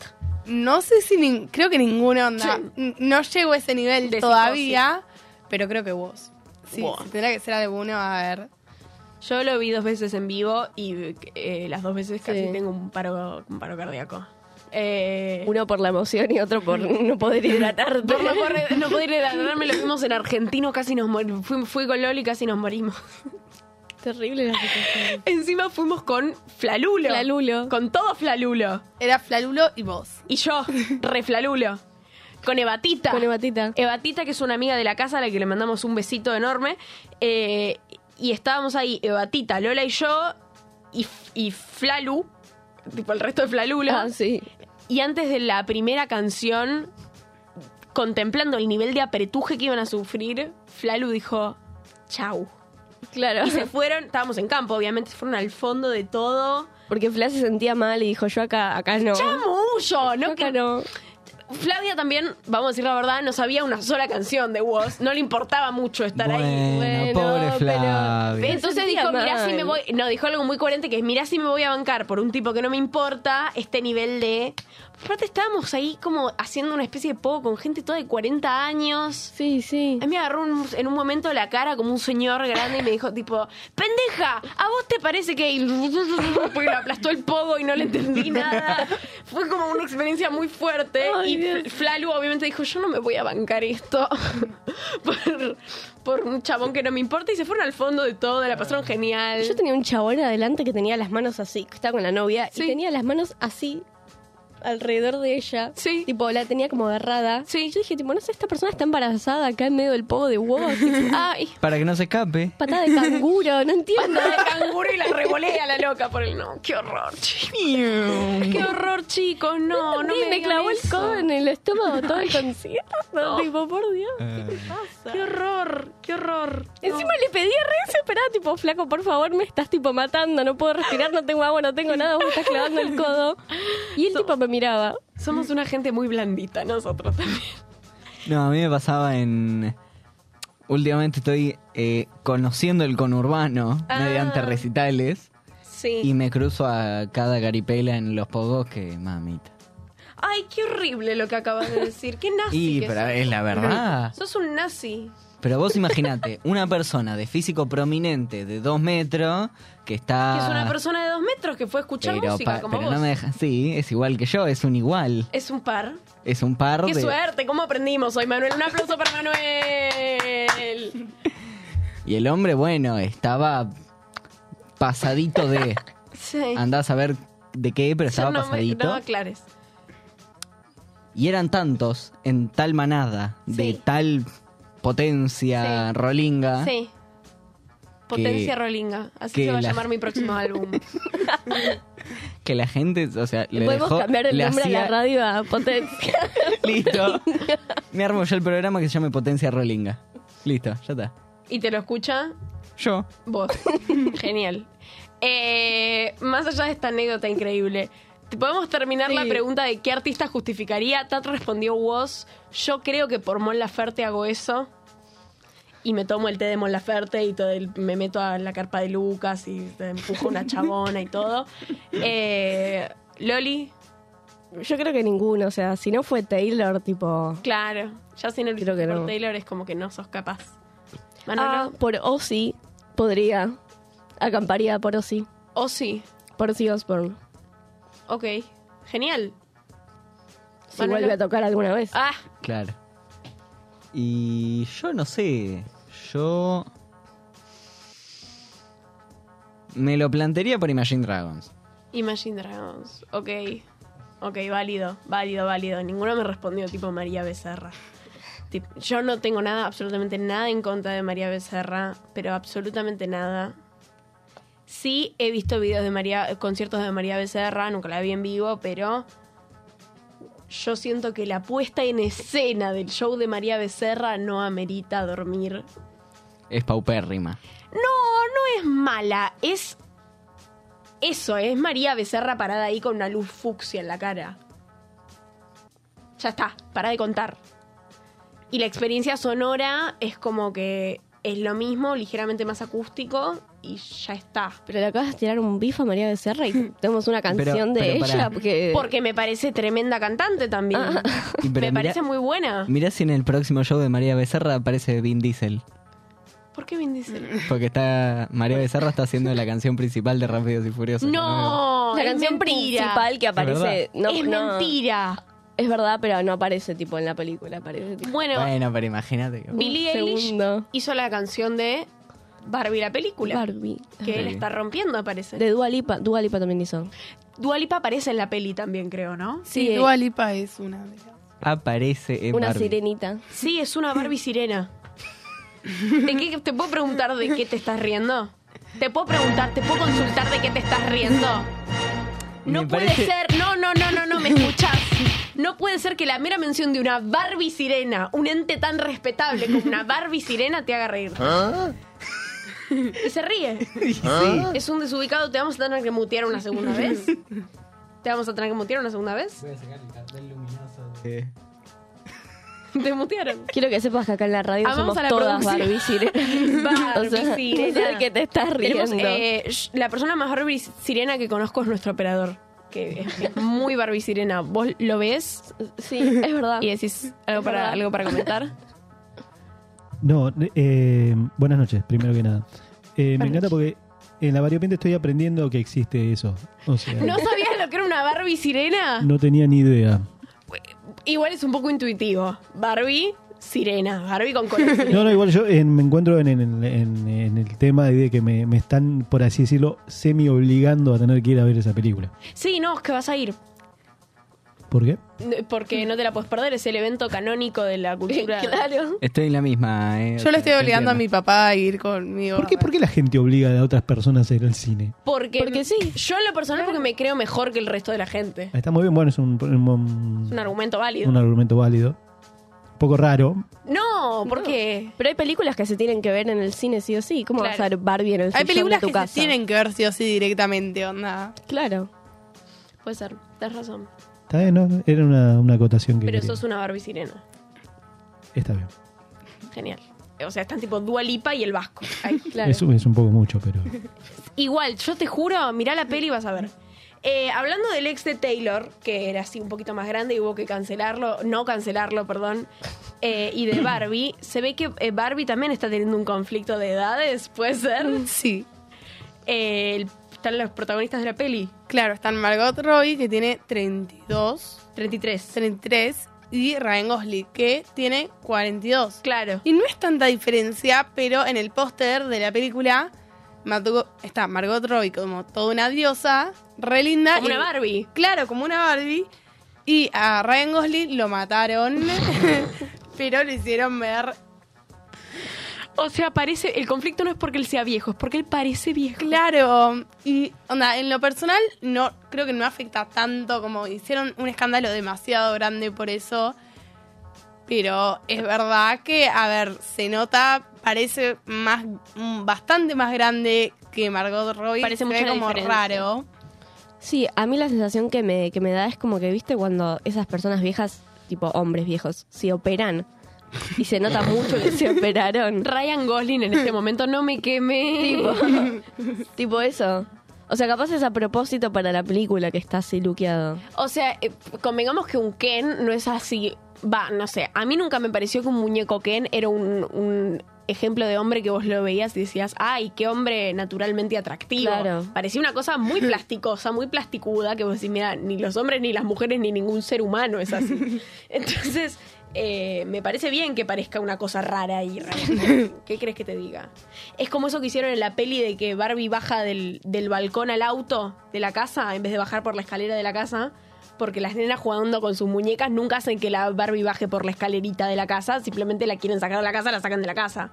Speaker 6: No sé si. nin- creo que ninguno onda.
Speaker 3: Sí.
Speaker 6: No llego a ese nivel
Speaker 3: De
Speaker 6: todavía, pero creo que vos. Sí,
Speaker 3: Buah.
Speaker 6: si tendrá que ser alguno, a ver.
Speaker 3: Yo lo vi dos veces en vivo y eh, las dos veces casi
Speaker 5: Sí.
Speaker 3: tengo un paro, un paro cardíaco. Eh,
Speaker 5: Uno por la emoción y otro por no poder hidratarte.
Speaker 3: Por no, poder- no poder hidratarme, lo vimos en argentino, casi nos morimos. Fui, fui con Loli, casi nos morimos.
Speaker 5: Terrible la situación.
Speaker 3: Encima fuimos con Flalulo.
Speaker 5: Flalulo.
Speaker 3: Con todo Flalulo.
Speaker 6: Era Flalulo y vos.
Speaker 3: Y yo, re Flalulo. Con Evatita.
Speaker 5: Con Evatita.
Speaker 3: Evatita, que es una amiga de la casa a la que le mandamos un besito enorme. Eh, y estábamos ahí, Evatita, Lola y yo, y, y Flalu, tipo el resto de Flalulo.
Speaker 5: Ah, sí.
Speaker 3: Y antes de la primera canción, contemplando el nivel de apretuje que iban a sufrir, Flalu dijo, chau.
Speaker 5: Claro.
Speaker 3: Y se fueron, estábamos en campo, obviamente, se fueron al fondo de todo.
Speaker 5: Porque Flash se sentía mal y dijo, yo acá, acá no.
Speaker 3: ¡Chamullo!
Speaker 5: Yo
Speaker 3: No,
Speaker 5: acá no.
Speaker 3: Flavia también, vamos a decir la verdad, no sabía una sola canción de Woz. No le importaba mucho estar ahí.
Speaker 4: Bueno, pobre
Speaker 5: pero-
Speaker 4: Flavia.
Speaker 3: Entonces dijo, mirá
Speaker 5: mal.
Speaker 3: si me voy... No, dijo algo muy coherente que es, mirá si me voy a bancar por un tipo que no me importa este nivel de... Aparte estábamos ahí como haciendo una especie de poco con gente toda de 40 años.
Speaker 5: Sí, sí.
Speaker 3: A mí me agarró un- en un momento la cara como un señor grande y me dijo tipo, pendeja, ¿a vos te parece que...? Porque lo aplastó el pogo y no le entendí nada. Fue como una experiencia muy fuerte.
Speaker 5: Ay,
Speaker 3: y Flalu obviamente dijo, yo no me voy a bancar esto por, por un chabón que no me importa. Y se fueron al fondo de todo, la pasaron genial.
Speaker 5: Yo tenía un chabón adelante que tenía las manos así, que estaba con la novia,
Speaker 3: Sí.
Speaker 5: y tenía las manos así. Alrededor de ella.
Speaker 3: Sí.
Speaker 5: Tipo, la tenía como agarrada.
Speaker 3: Sí.
Speaker 5: Yo dije, tipo, no sé, esta persona está embarazada acá en medio del pogo de huevos. tipo,
Speaker 3: Ay,
Speaker 4: Para que no se escape.
Speaker 5: patada de canguro, no entiendo.
Speaker 3: pata de canguro y la revolea la loca por el no. Qué horror, chicos. Qué horror, chicos. No, no
Speaker 5: Sí,
Speaker 3: me,
Speaker 5: me clavó el codo en el estómago todo el concierto. Tipo, por Dios.
Speaker 4: Eh,
Speaker 3: Qué horror, qué horror.
Speaker 5: Encima le pedí re desesperada, tipo, flaco, por favor, me estás tipo matando, no puedo respirar, no tengo agua, no tengo nada, vos me estás clavando el codo. Y el tipo me miraba.
Speaker 3: Somos una gente muy blandita nosotros también.
Speaker 4: No, a mí me pasaba en... Últimamente estoy eh, conociendo el conurbano
Speaker 3: Ah.
Speaker 4: mediante recitales
Speaker 3: Sí.
Speaker 4: y me cruzo a cada garipela en los pogos que, mamita.
Speaker 3: Ay, qué horrible lo que acabas de decir. Qué nazi.
Speaker 4: Y,
Speaker 3: que
Speaker 4: pero
Speaker 3: sos.
Speaker 4: es la verdad.
Speaker 3: Sos un nazi.
Speaker 4: Pero vos imaginate, una persona de físico prominente de dos metros que está...
Speaker 3: Que es una persona de dos metros que fue a escuchar
Speaker 4: pero
Speaker 3: música como
Speaker 4: pero
Speaker 3: vos.
Speaker 4: no me deja... Sí, es igual que yo, es un igual.
Speaker 3: Es un par.
Speaker 4: Es un par
Speaker 3: Qué
Speaker 4: de...
Speaker 3: suerte, ¿cómo aprendimos hoy, Manuel? Un aplauso para Manuel.
Speaker 4: Y el hombre, bueno, estaba pasadito de...
Speaker 3: Sí.
Speaker 4: Andás a ver de qué, pero estaba
Speaker 3: no, me,
Speaker 4: pasadito.
Speaker 3: no aclares.
Speaker 4: Y eran tantos en tal manada, de tal potencia
Speaker 3: Sí.
Speaker 4: rolinga.
Speaker 3: Sí. Potencia Rolinga. Así
Speaker 4: que
Speaker 3: se va a
Speaker 4: la-
Speaker 3: llamar mi próximo álbum.
Speaker 4: Que la gente, o sea, le
Speaker 5: Podemos
Speaker 4: dejó,
Speaker 5: cambiar el nombre a la
Speaker 4: hacía-
Speaker 5: radio a Potencia.
Speaker 4: Listo. Me armo yo el programa que se llame Potencia Rolinga. Listo, ya está.
Speaker 3: ¿Y te lo escucha?
Speaker 4: Yo.
Speaker 3: Vos. Genial. Eh, más allá de esta anécdota increíble, ¿te podemos terminar
Speaker 6: Sí.
Speaker 3: la pregunta de qué artista justificaría? Tat respondió vos. Yo creo que por Mon Laferte hago eso. Y me tomo el té de Mon Laferte y todo el- me meto a la carpa de Lucas y te empujo una chabona y todo. Eh, Loli,
Speaker 5: Yo creo que ninguno, o sea, si no fue Taylor, tipo...
Speaker 3: claro. Ya si no lo
Speaker 5: Creo
Speaker 3: hiciste
Speaker 5: que
Speaker 3: por
Speaker 5: no.
Speaker 3: Taylor es como que no sos capaz.
Speaker 5: Ah,
Speaker 3: Manolo,
Speaker 5: por Ozzy podría. Acamparía por Ozzy.
Speaker 3: o sí.
Speaker 5: Por Ozzy Osbourne.
Speaker 3: Ok. Genial.
Speaker 5: Si
Speaker 3: Manolo.
Speaker 5: vuelve a tocar alguna vez.
Speaker 3: Ah,
Speaker 4: Claro. Y yo no sé. Yo. Me lo plantearía por Imagine Dragons.
Speaker 3: Imagine Dragons. Ok. Ok, válido, válido, válido. Ninguno me respondió tipo María Becerra. Yo no tengo nada, absolutamente nada en contra de María Becerra, pero absolutamente nada. Sí he visto videos de María, conciertos de María Becerra, nunca la vi en vivo, pero yo siento que la puesta en escena del show de María Becerra no amerita dormir
Speaker 4: Es paupérrima.
Speaker 3: no, no es mala, es eso, es María Becerra parada ahí con una luz fucsia en la cara. Ya está, para de contar. Y la experiencia sonora es como que es lo mismo, ligeramente más acústico y ya está.
Speaker 5: Pero le acabas de tirar un bif a María Becerra y tenemos una canción de
Speaker 4: pero pará.
Speaker 5: ella. Porque...
Speaker 3: Porque me parece tremenda cantante también.
Speaker 4: Y pero
Speaker 3: me
Speaker 4: mira-
Speaker 3: parece muy buena.
Speaker 4: Mirá si en el próximo show de María Becerra aparece Vin Diesel.
Speaker 3: ¿Por qué Vin Diesel?
Speaker 4: Porque está María Becerra está haciendo la canción principal de Rápidos y Furiosos.
Speaker 3: No,
Speaker 5: la
Speaker 3: es
Speaker 5: canción
Speaker 3: mentira.
Speaker 5: principal que aparece. No,
Speaker 3: es
Speaker 5: no,
Speaker 3: mentira.
Speaker 5: Es verdad, pero no aparece tipo en la película. Aparece tipo.
Speaker 3: Bueno,
Speaker 4: Bueno, pero imagínate. que-
Speaker 3: Billie Eilish
Speaker 5: segundo.
Speaker 3: hizo la canción de Barbie la película.
Speaker 5: Barbie.
Speaker 3: Que él
Speaker 4: Sí.
Speaker 3: está rompiendo, parece.
Speaker 5: De Dua Lipa. Dua Lipa también hizo.
Speaker 3: Dua Lipa aparece en la peli también, creo, ¿no?
Speaker 6: Sí,
Speaker 5: Sí,
Speaker 6: Dua Lipa es una de las...
Speaker 4: Aparece en
Speaker 5: Una
Speaker 4: Barbie.
Speaker 5: sirenita.
Speaker 3: Sí, es una Barbie sirena. ¿De qué, ¿Te puedo preguntar de qué te estás riendo? ¿Te puedo preguntar, te puedo consultar de qué te estás riendo? No
Speaker 4: Me
Speaker 3: puede
Speaker 4: parece-
Speaker 3: ser, no, no, no, no, no, me escuchás. No puede ser que la mera mención de una Barbie sirena, un ente tan respetable como una Barbie sirena, te haga reír. Y se ríe. Es un desubicado, te vamos a tener que mutear una segunda vez. ¿Te vamos a tener que mutear una segunda vez?
Speaker 4: Eh,
Speaker 3: Te mutearon.
Speaker 5: Quiero que sepas que acá en la radio
Speaker 3: Amamos
Speaker 5: somos
Speaker 3: a la
Speaker 5: todas. Barbie.
Speaker 3: Barbie
Speaker 5: o sea,
Speaker 3: sirena.
Speaker 5: qué te estás
Speaker 3: Tenemos,
Speaker 5: riendo.
Speaker 3: eh, la persona más Barbie sirena que conozco es nuestro operador. Que es, es muy Barbie sirena. Vos lo ves
Speaker 5: sí, es verdad.
Speaker 3: y decís algo
Speaker 5: Es
Speaker 3: para,
Speaker 5: verdad.
Speaker 3: algo para comentar.
Speaker 9: No, eh, buenas noches, primero que nada. Eh, me encanta porque en la variopinta estoy aprendiendo que existe eso. O sea,
Speaker 3: ¿No sabías lo que era una Barbie sirena?
Speaker 9: no tenía ni idea.
Speaker 3: Igual es un poco intuitivo. Barbie sirena. Barbie con color.
Speaker 9: No, no, igual yo eh, me encuentro en, en- en- en el tema de que me, me están, por así decirlo, semi obligando a tener que ir a ver esa película.
Speaker 3: Sí, no, es que vas a ir.
Speaker 9: ¿Por qué?
Speaker 3: Porque no te la puedes perder, es el evento canónico de la cultura.
Speaker 5: claro.
Speaker 4: Estoy en la misma. eh,
Speaker 6: Yo le estoy obligando a mi papá a ir conmigo.
Speaker 9: ¿Por qué, ¿Por qué la gente obliga a otras personas a ir al cine?
Speaker 3: Porque,
Speaker 5: Porque sí.
Speaker 3: Yo en lo personal porque me creo mejor que el resto de la gente.
Speaker 9: Está muy bien, bueno, es un, un-
Speaker 3: Es un argumento válido.
Speaker 9: un argumento válido. Un poco raro.
Speaker 3: No, ¿por qué?
Speaker 5: Pero hay películas que se tienen que ver en el cine sí o sí. ¿Cómo vas
Speaker 3: Claro.
Speaker 5: a ver Barbie en el
Speaker 6: Hay
Speaker 5: sillón
Speaker 6: películas
Speaker 5: de tu
Speaker 6: que
Speaker 5: casa?
Speaker 6: se tienen que ver sí o sí directamente, onda.
Speaker 5: Claro.
Speaker 3: Puede ser, tenés razón.
Speaker 9: Está bien, ¿no? Era una, una acotación que
Speaker 3: Pero
Speaker 9: quería.
Speaker 3: sos una Barbie sirena.
Speaker 9: Está bien.
Speaker 3: Genial. O sea, están tipo Dua Lipa y el Vasco. Ahí.
Speaker 5: Claro.
Speaker 9: Es, es un poco mucho, pero...
Speaker 3: Igual, yo te juro, mirá la peli y vas a ver. Eh, hablando del ex de Taylor, que era así un poquito más grande y hubo que cancelarlo, no cancelarlo, perdón, eh, y de Barbie, se ve que eh, Barbie también está teniendo un conflicto de edades, ¿puede ser?
Speaker 6: Sí.
Speaker 3: Eh, el- están los protagonistas de la peli,
Speaker 6: Claro, están Margot Robbie, que tiene 32,
Speaker 3: 33.
Speaker 6: 33, y Ryan Gosling, que tiene 42.
Speaker 3: Claro.
Speaker 6: Y no es tanta diferencia, pero en el póster de la película está Margot Robbie como toda una diosa, re linda.
Speaker 3: Como
Speaker 6: y-
Speaker 3: una Barbie.
Speaker 6: Claro, como una Barbie. Y a Ryan Gosling lo mataron, pero lo hicieron ver
Speaker 3: O sea, parece, el conflicto no es porque él sea viejo, es porque él parece viejo.
Speaker 6: Claro, y onda, en lo personal no creo que no afecta tanto como hicieron un escándalo demasiado grande por eso. Pero es verdad que, a ver, se nota, parece más bastante más grande que Margot Robbie.
Speaker 3: Parece
Speaker 6: se
Speaker 3: mucha
Speaker 6: ve
Speaker 3: la
Speaker 6: como
Speaker 3: diferencia.
Speaker 6: raro.
Speaker 5: Sí, a mí la sensación que me, que me da es como que, viste, cuando esas personas viejas, tipo hombres viejos, se operan y se nota mucho que se operaron.
Speaker 3: Ryan Gosling en este momento no me queme.
Speaker 5: tipo, tipo eso. O sea, capaz es a propósito para la película que está así luqueado.
Speaker 3: O sea, eh, convengamos que un Ken no es así. Va, no sé. A mí nunca me pareció que un muñeco Ken era un, un ejemplo de hombre que vos lo veías y decías, ay, qué hombre naturalmente atractivo.
Speaker 5: Claro.
Speaker 3: Parecía una cosa muy plasticosa, muy plasticuda, que vos decís, mira, ni los hombres, ni las mujeres, ni ningún ser humano es así. Entonces, eh, me parece bien que parezca una cosa rara y rara. ¿Qué crees que te diga? Es como eso que hicieron en la peli de que Barbie baja del, del balcón al auto de la casa en vez de bajar por la escalera de la casa. Porque las nenas jugando con sus muñecas nunca hacen que la Barbie baje por la escalerita de la casa, simplemente la quieren sacar de la casa, la sacan de la casa.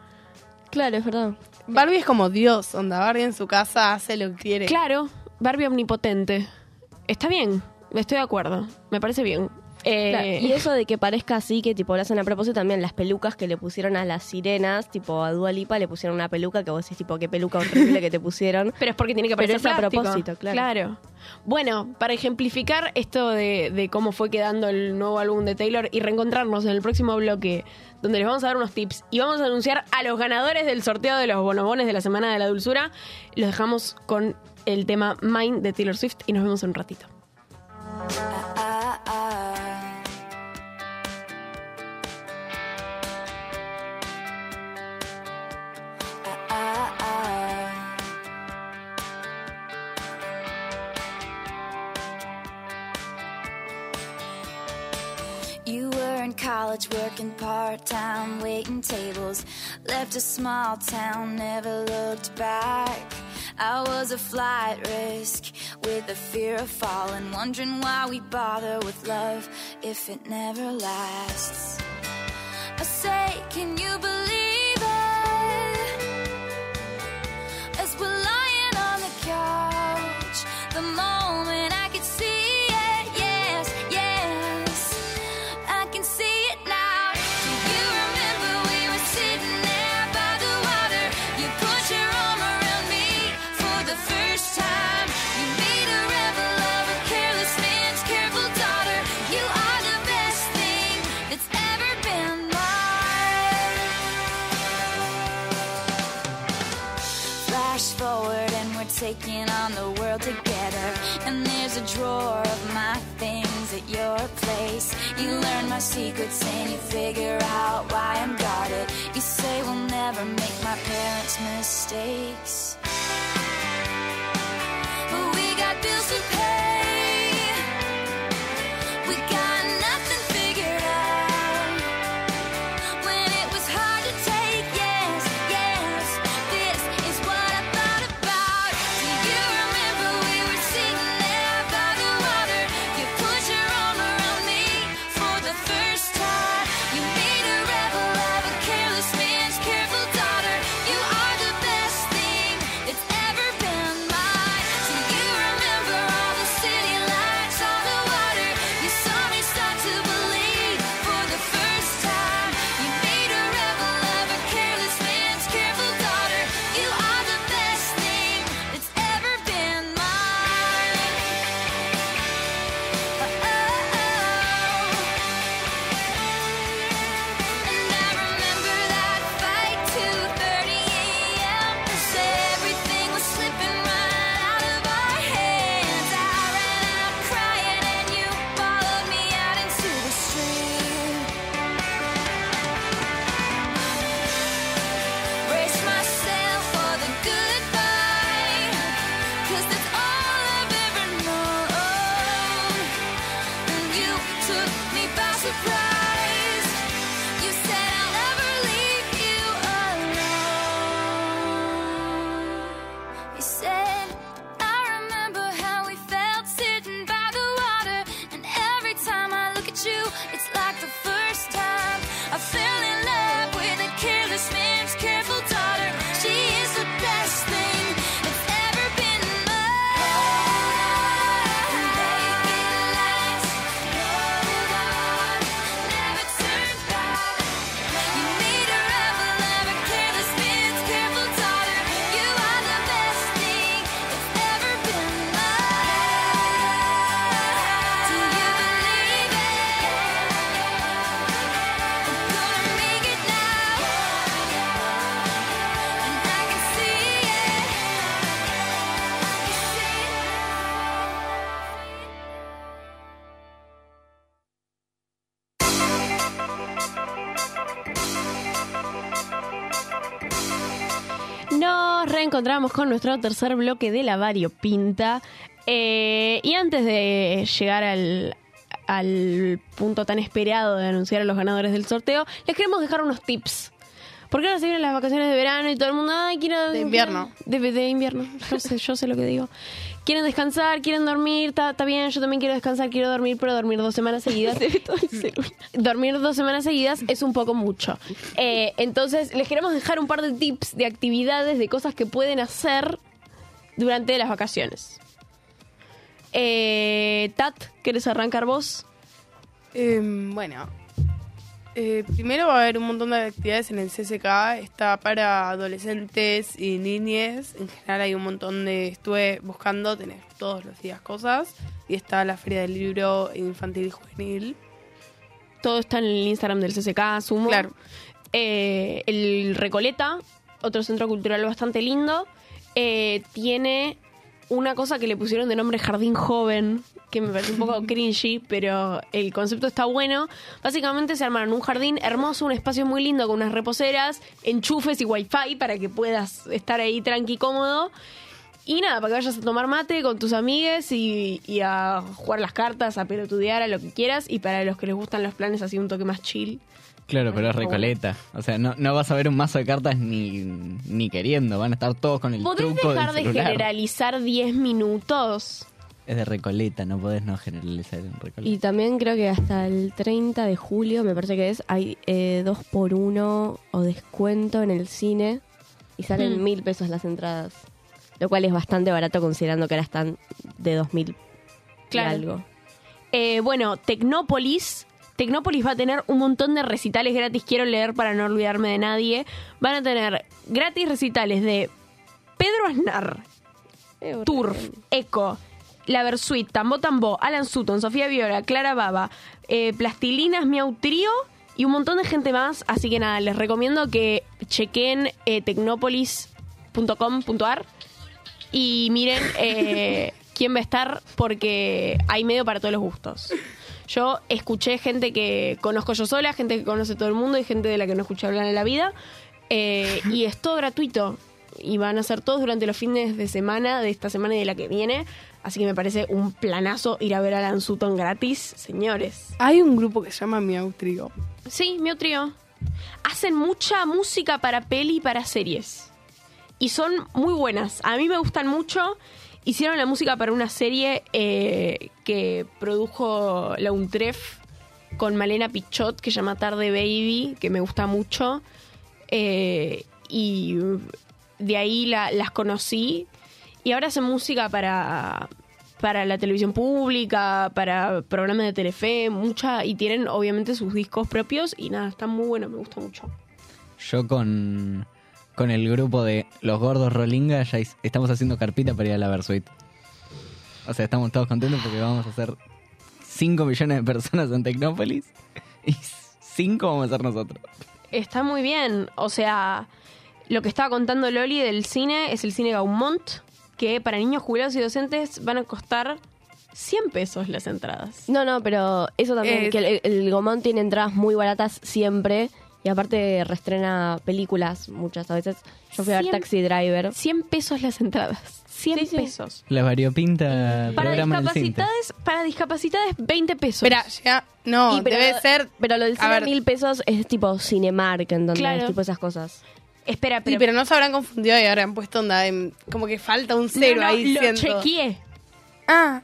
Speaker 5: Claro, es verdad.
Speaker 6: Barbie es como Dios, onda. Barbie en su casa hace lo que quiere.
Speaker 3: Claro, Barbie omnipotente. Está bien, estoy de acuerdo, me parece bien. Eh,
Speaker 5: Claro, Y eso de que parezca así, que tipo lo hacen a propósito también, las pelucas que le pusieron a las sirenas, tipo a Dua Lipa le pusieron una peluca que vos decís, tipo, qué peluca horrible que te pusieron.
Speaker 3: Pero es porque tiene que
Speaker 5: Pero
Speaker 3: parecer
Speaker 5: a propósito, claro.
Speaker 3: Bueno, para ejemplificar esto de, de cómo fue quedando el nuevo álbum de Taylor y reencontrarnos en el próximo bloque, donde les vamos a dar unos tips y vamos a anunciar a los ganadores del sorteo de los bonobones de la Semana de la Dulzura, los dejamos con el tema Mine de Taylor Swift y nos vemos en un ratito.
Speaker 10: You were in college working part time, waiting tables. Left a small town, never looked back. I was a flight risk with the fear of falling, wondering why we bother with love if it never lasts. I say, can you believe my and you figure out why I'm guarded. You say we'll never make my parents' mistakes. But we got bills to pay.
Speaker 3: Nos reencontramos con nuestro tercer bloque de la variopinta. Eh, y antes de llegar al, al punto tan esperado de anunciar a los ganadores del sorteo, les queremos dejar unos tips. Porque ahora se vienen las vacaciones de verano y todo el mundo, ay, quiero...
Speaker 6: De invierno.
Speaker 3: De, de invierno, yo sé, yo sé lo que digo. Quieren descansar, quieren dormir, está está bien, yo también quiero descansar, quiero dormir, pero dormir dos semanas seguidas. dormir dos semanas seguidas es un poco mucho. Eh, entonces, les queremos dejar un par de tips de actividades, de cosas que pueden hacer durante las vacaciones. Eh, Tat, ¿quieres arrancar vos?
Speaker 6: Em, bueno, eh, primero va a haber un montón de actividades en el CCK. Está para adolescentes y niñes. En general hay un montón de... Estuve buscando, tenés todos los días cosas. Y está la Feria del Libro Infantil y Juvenil.
Speaker 3: Todo está en el Instagram del CCK, asumo.
Speaker 6: Claro.
Speaker 3: Eh, el Recoleta, otro centro cultural bastante lindo, eh, tiene una cosa que le pusieron de nombre Jardín Joven, que me parece un poco cringy, pero el concepto está bueno. Básicamente se armaron un jardín hermoso, un espacio muy lindo con unas reposeras, enchufes y wifi para que puedas estar ahí tranqui cómodo. Y nada, para que vayas a tomar mate con tus amigues y, y a jugar las cartas, a pelotudear, a lo que quieras. Y para los que les gustan los planes así un toque más chill.
Speaker 4: Claro, pero es recoleta. O sea, no, no vas a ver un mazo de cartas ni, ni queriendo. Van a estar todos con el
Speaker 3: ¿Podés
Speaker 4: truco
Speaker 3: dejar
Speaker 4: del
Speaker 3: de generalizar 10 minutos?
Speaker 4: Es de recoleta, no podés no generalizar en recoleta.
Speaker 5: Y también creo que hasta el 30 de julio, me parece que es, hay eh, dos por uno o descuento en el cine y salen
Speaker 3: Hmm.
Speaker 5: mil pesos las entradas. Lo cual es bastante barato considerando que ahora están de dos mil y
Speaker 3: Claro.
Speaker 5: algo.
Speaker 3: Eh, bueno, Tecnópolis. Tecnópolis va a tener un montón de recitales gratis. Quiero leer para no olvidarme de nadie. Van a tener gratis recitales de Pedro Aznar,
Speaker 5: Eh,
Speaker 3: Turf, Eco, La Versuit, Tambo Tambo, Alan Sutton, Sofía Viola, Clara Baba, eh, Plastilinas, Miau Trío y un montón de gente más. Así que nada, les recomiendo que chequen eh, tecnopolis.com.ar y miren eh, quién va a estar porque hay medio para todos los gustos. Yo escuché gente que conozco yo sola, gente que conoce todo el mundo y gente de la que no escuché hablar en la vida. eh, y es todo gratuito. Y van a ser todos durante los fines de semana, de esta semana y de la que viene. Así que me parece un planazo ir a ver a Alan Sutton gratis, señores.
Speaker 6: Hay un grupo que se llama Miau Trio.
Speaker 3: Sí, mi trío. Hacen mucha música para peli y para series. Y son muy buenas. A mí me gustan mucho. Hicieron la música para una serie eh, que produjo la Untref con Malena Pichot, que se llama Tarde Baby, que me gusta mucho. Eh, y de ahí la- las conocí. Y ahora hacen música para, para la televisión pública, para programas de Telefe, mucha. Y tienen obviamente sus discos propios. Y nada, están muy buenos, me gusta mucho.
Speaker 4: Yo con, con el grupo de los gordos Rolinga ya estamos haciendo carpita para ir a la Versuit. O sea, estamos todos contentos porque vamos a ser 5 millones de personas en Tecnópolis y 5 vamos a ser nosotros.
Speaker 3: Está muy bien. O sea, lo que estaba contando Loli del cine es el cine Gaumont, que para niños jubilados y docentes van a costar 100 pesos las entradas.
Speaker 5: No, no, pero eso también,
Speaker 6: Es-
Speaker 5: que el, el Gomón tiene entradas muy baratas siempre y aparte restrena películas muchas a veces. Yo fui a ver Taxi Driver.
Speaker 3: 100 pesos las entradas. 100
Speaker 5: Sí, sí.
Speaker 3: pesos.
Speaker 4: La variopinta
Speaker 3: Para
Speaker 4: en
Speaker 3: discapacitados, para discapacitados 20 pesos.
Speaker 6: Espera, ya. No,
Speaker 5: Y pero-
Speaker 6: debe ser.
Speaker 5: Pero lo del
Speaker 6: A
Speaker 5: cine
Speaker 6: ver.
Speaker 5: mil pesos es tipo Cinemark, ¿entendés?
Speaker 3: Claro.
Speaker 5: Tipo esas cosas.
Speaker 3: Espera,
Speaker 6: Sí,
Speaker 3: pero,
Speaker 6: pero no se habrán confundido y habrán puesto onda. en- como que falta un cero
Speaker 3: No, no,
Speaker 6: ahí.
Speaker 3: lo
Speaker 6: siento.
Speaker 3: chequeé.
Speaker 6: Ah,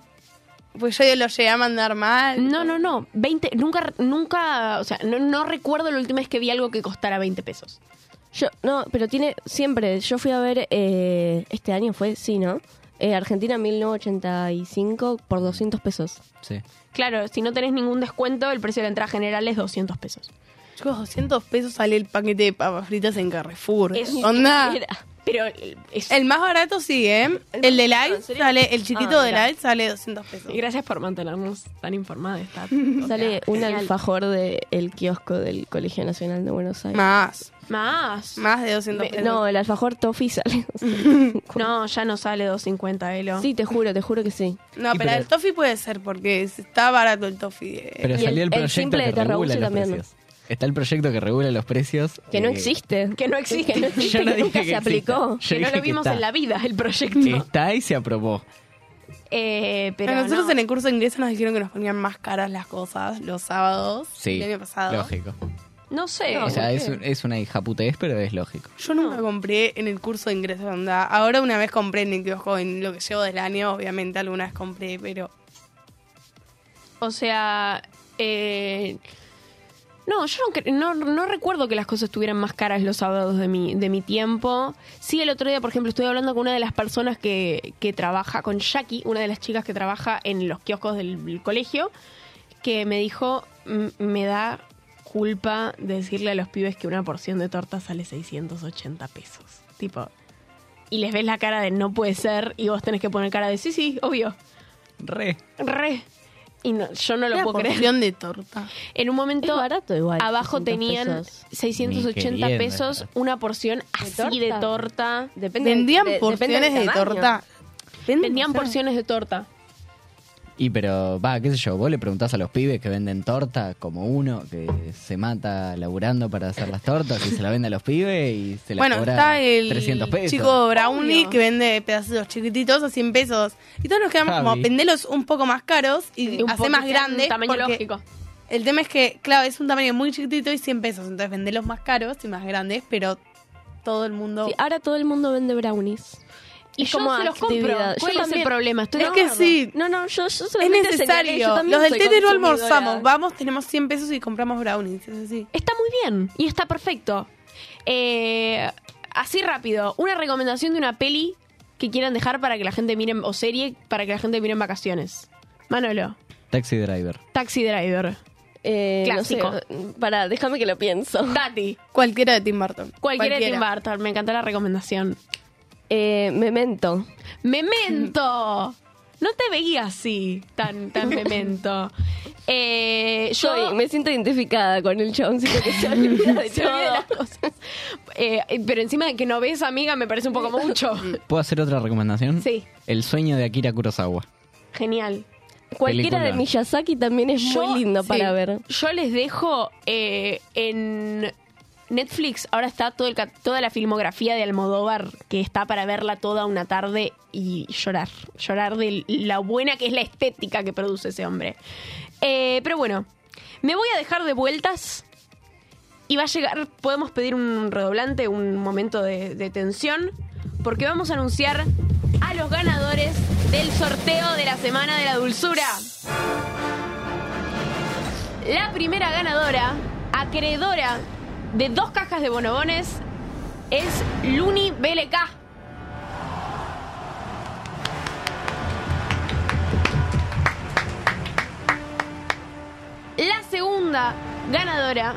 Speaker 6: pues yo lo llegué a mandar mal.
Speaker 3: No, no, no. 20, nunca, nunca, o sea, no, no recuerdo la última vez que vi algo que costara 20 pesos.
Speaker 5: Yo, no, pero tiene siempre. Yo fui a ver eh, este año, fue, sí, ¿no? Eh, Argentina 1985 por 200 pesos.
Speaker 4: Sí.
Speaker 3: Claro, si no tenés ningún descuento, el precio de la entrada general es 200 pesos.
Speaker 6: Chicos, 200 pesos sale el paquete de papas fritas en Carrefour.
Speaker 3: Es-
Speaker 6: onda.
Speaker 3: Pero es-
Speaker 6: El más barato sí, ¿eh? El de
Speaker 5: ¿En
Speaker 6: Light sale, el chiquito
Speaker 5: Ah,
Speaker 6: de. Light sale 200 pesos.
Speaker 3: gracias por mantenernos tan informadas. Está,
Speaker 5: Sale un
Speaker 3: genial.
Speaker 5: alfajor del kiosco del Colegio Nacional de Buenos Aires.
Speaker 6: Más,
Speaker 3: Más.
Speaker 6: más de 200
Speaker 5: Me-
Speaker 6: pesos.
Speaker 5: no, el alfajor toffee sale.
Speaker 3: No, ya no sale 250, Elo.
Speaker 5: sí, te juro, te juro que sí.
Speaker 6: No, pero,
Speaker 4: pero-
Speaker 6: el toffee puede ser porque está barato el toffee. eh.
Speaker 4: Pero
Speaker 5: Y
Speaker 4: salió
Speaker 5: el-
Speaker 4: el,
Speaker 5: el
Speaker 4: proyecto
Speaker 5: simple
Speaker 4: que
Speaker 5: de
Speaker 4: regula los
Speaker 5: también, ¿no?
Speaker 4: Está el proyecto que regula los precios.
Speaker 5: Que no
Speaker 4: eh,
Speaker 5: existe.
Speaker 3: Que no existe.
Speaker 5: Que no existe,
Speaker 4: Yo no
Speaker 5: que nunca se aplicó.
Speaker 4: Yo
Speaker 3: que no lo vimos en la vida, el proyecto.
Speaker 4: Está y se aprobó.
Speaker 3: Eh, pero
Speaker 6: a nosotros
Speaker 3: no.
Speaker 6: en el curso de ingreso nos dijeron que nos ponían más caras las cosas los sábados
Speaker 4: Sí,
Speaker 6: el año pasado.
Speaker 4: lógico.
Speaker 3: No sé.
Speaker 4: o sea,
Speaker 5: ¿por
Speaker 4: es, una hijaputez, pero es lógico.
Speaker 6: Yo nunca compré en el curso de ingreso onda. Ahora una vez compré en el kiosco en lo que llevo del año, obviamente alguna vez compré, pero
Speaker 3: O sea, eh, no, yo no, no, no recuerdo que las cosas estuvieran más caras los sábados de mi, de mi tiempo. Sí, el otro día, por ejemplo, estuve hablando con una de las personas que, que trabaja, con Jackie, una de las chicas que trabaja en los kioscos del, del colegio, que me dijo, "M- me da culpa decirle a los pibes que una porción de torta sale 680 pesos. Tipo, y les ves la cara de no puede ser y vos tenés que poner cara de sí, sí, obvio,
Speaker 4: Re.
Speaker 3: re. Y no, yo no lo
Speaker 6: una
Speaker 3: puedo creer.
Speaker 6: porción de torta.
Speaker 3: En un momento
Speaker 5: Es barato igual.
Speaker 3: abajo
Speaker 5: 600
Speaker 3: tenían
Speaker 5: pesos.
Speaker 3: 680
Speaker 4: Ni queriendo,
Speaker 3: pesos
Speaker 4: es
Speaker 3: una porción así de
Speaker 5: torta? Depende
Speaker 6: Vendían
Speaker 5: de- depende
Speaker 6: porciones
Speaker 5: del
Speaker 6: de
Speaker 5: tamaño.
Speaker 6: torta.
Speaker 3: Vendían porciones de torta.
Speaker 4: Y pero, va, qué sé yo, vos le preguntás a los pibes que venden torta, como uno que se mata laburando para hacer las tortas y se la vende a los pibes y se la
Speaker 6: Bueno,
Speaker 4: cobra
Speaker 6: está el
Speaker 4: 300 pesos.
Speaker 6: chico Brownie
Speaker 3: Obvio.
Speaker 6: que vende pedacitos chiquititos a 100 pesos. Y todos nos quedamos como,
Speaker 4: Javi.
Speaker 6: vendelos un poco más caros y,
Speaker 3: un poco
Speaker 6: más grandes.
Speaker 3: Tamaño lógico.
Speaker 6: El tema es que, claro, es un tamaño muy chiquitito y 100 pesos. Entonces venderlos más caros y más grandes, pero todo el mundo...
Speaker 5: Sí, ahora todo el mundo vende brownies.
Speaker 3: Y
Speaker 5: Es
Speaker 3: yo
Speaker 5: como
Speaker 3: se los compro. ¿Cuál
Speaker 5: Yo
Speaker 3: es el problema? Estoy
Speaker 6: Es que sí.
Speaker 5: No, no, yo, yo
Speaker 6: Es
Speaker 5: yo
Speaker 6: necesario. Los del Tete no almorzamos. Vamos, tenemos 100 pesos y compramos brownies. Es así.
Speaker 3: Está muy bien y está perfecto. Eh, así rápido, una recomendación de una peli que quieran dejar para que la gente mire, o serie para que la gente mire en vacaciones. Manolo,
Speaker 4: Taxi Driver.
Speaker 3: Taxi Driver.
Speaker 5: Eh, no sé,
Speaker 3: Clásico.
Speaker 5: para, déjame que lo pienso.
Speaker 3: Tati,
Speaker 6: Cualquiera de Tim Burton.
Speaker 3: cualquiera de Tim Burton, me encantó la recomendación.
Speaker 5: Eh, memento.
Speaker 3: ¡Memento! No te veía así, tan, tan memento. Eh, yo
Speaker 5: Soy, me siento identificada con el chaboncito que se olvida de
Speaker 3: se olvida de las
Speaker 5: todo.
Speaker 3: cosas. Eh, pero encima de que no ves, amiga, me parece un poco mucho.
Speaker 4: ¿Puedo hacer otra recomendación?
Speaker 3: Sí.
Speaker 4: El sueño de Akira Kurosawa.
Speaker 3: Genial.
Speaker 5: Cualquiera
Speaker 4: Película.
Speaker 5: de Miyazaki también es
Speaker 3: Yo-
Speaker 5: muy lindo
Speaker 3: sí.
Speaker 5: para ver.
Speaker 3: Yo les dejo eh, en Netflix, ahora está toda la filmografía de Almodóvar, que está para verla toda una tarde y llorar. Llorar de la buena que es la estética que produce ese hombre. Eh, pero bueno, me voy a dejar de vueltas y va a llegar, podemos pedir un redoblante, un momento de, de tensión, porque vamos a anunciar a los ganadores del sorteo de la Semana de la Dulzura. La primera ganadora, acreedora de dos cajas de bonobones, es Luni BLK. La segunda ganadora,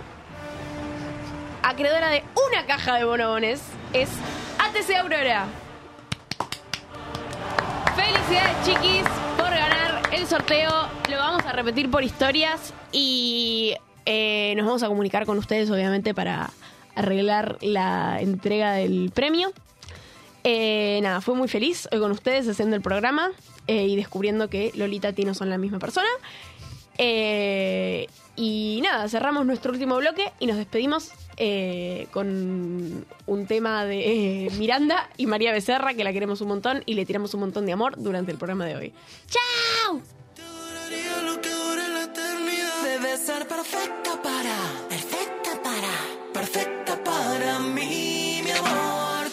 Speaker 3: acreedora de una caja de bonobones, es ATC Aurora. Felicidades chiquis por ganar el sorteo. Lo vamos a repetir por historias y eh, nos vamos a comunicar con ustedes obviamente para arreglar la entrega del premio. Eh, nada, fue muy feliz hoy con ustedes haciendo el programa eh, y descubriendo que Lolita y Tino son la misma persona. Y nada, cerramos nuestro último bloque y nos despedimos con un tema de Miranda y María Becerra, que la queremos un montón y le tiramos un montón de amor durante el programa de hoy. ¡Chao!
Speaker 11: Debe ser perfecta para, perfecta para, perfecta para mí, mi amor.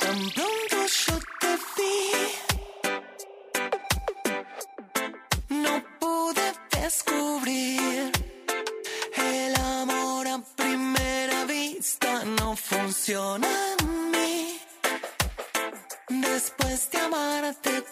Speaker 11: Tan pronto yo te vi, no pude descubrir el amor a primera vista no funciona en mí. Después de amarte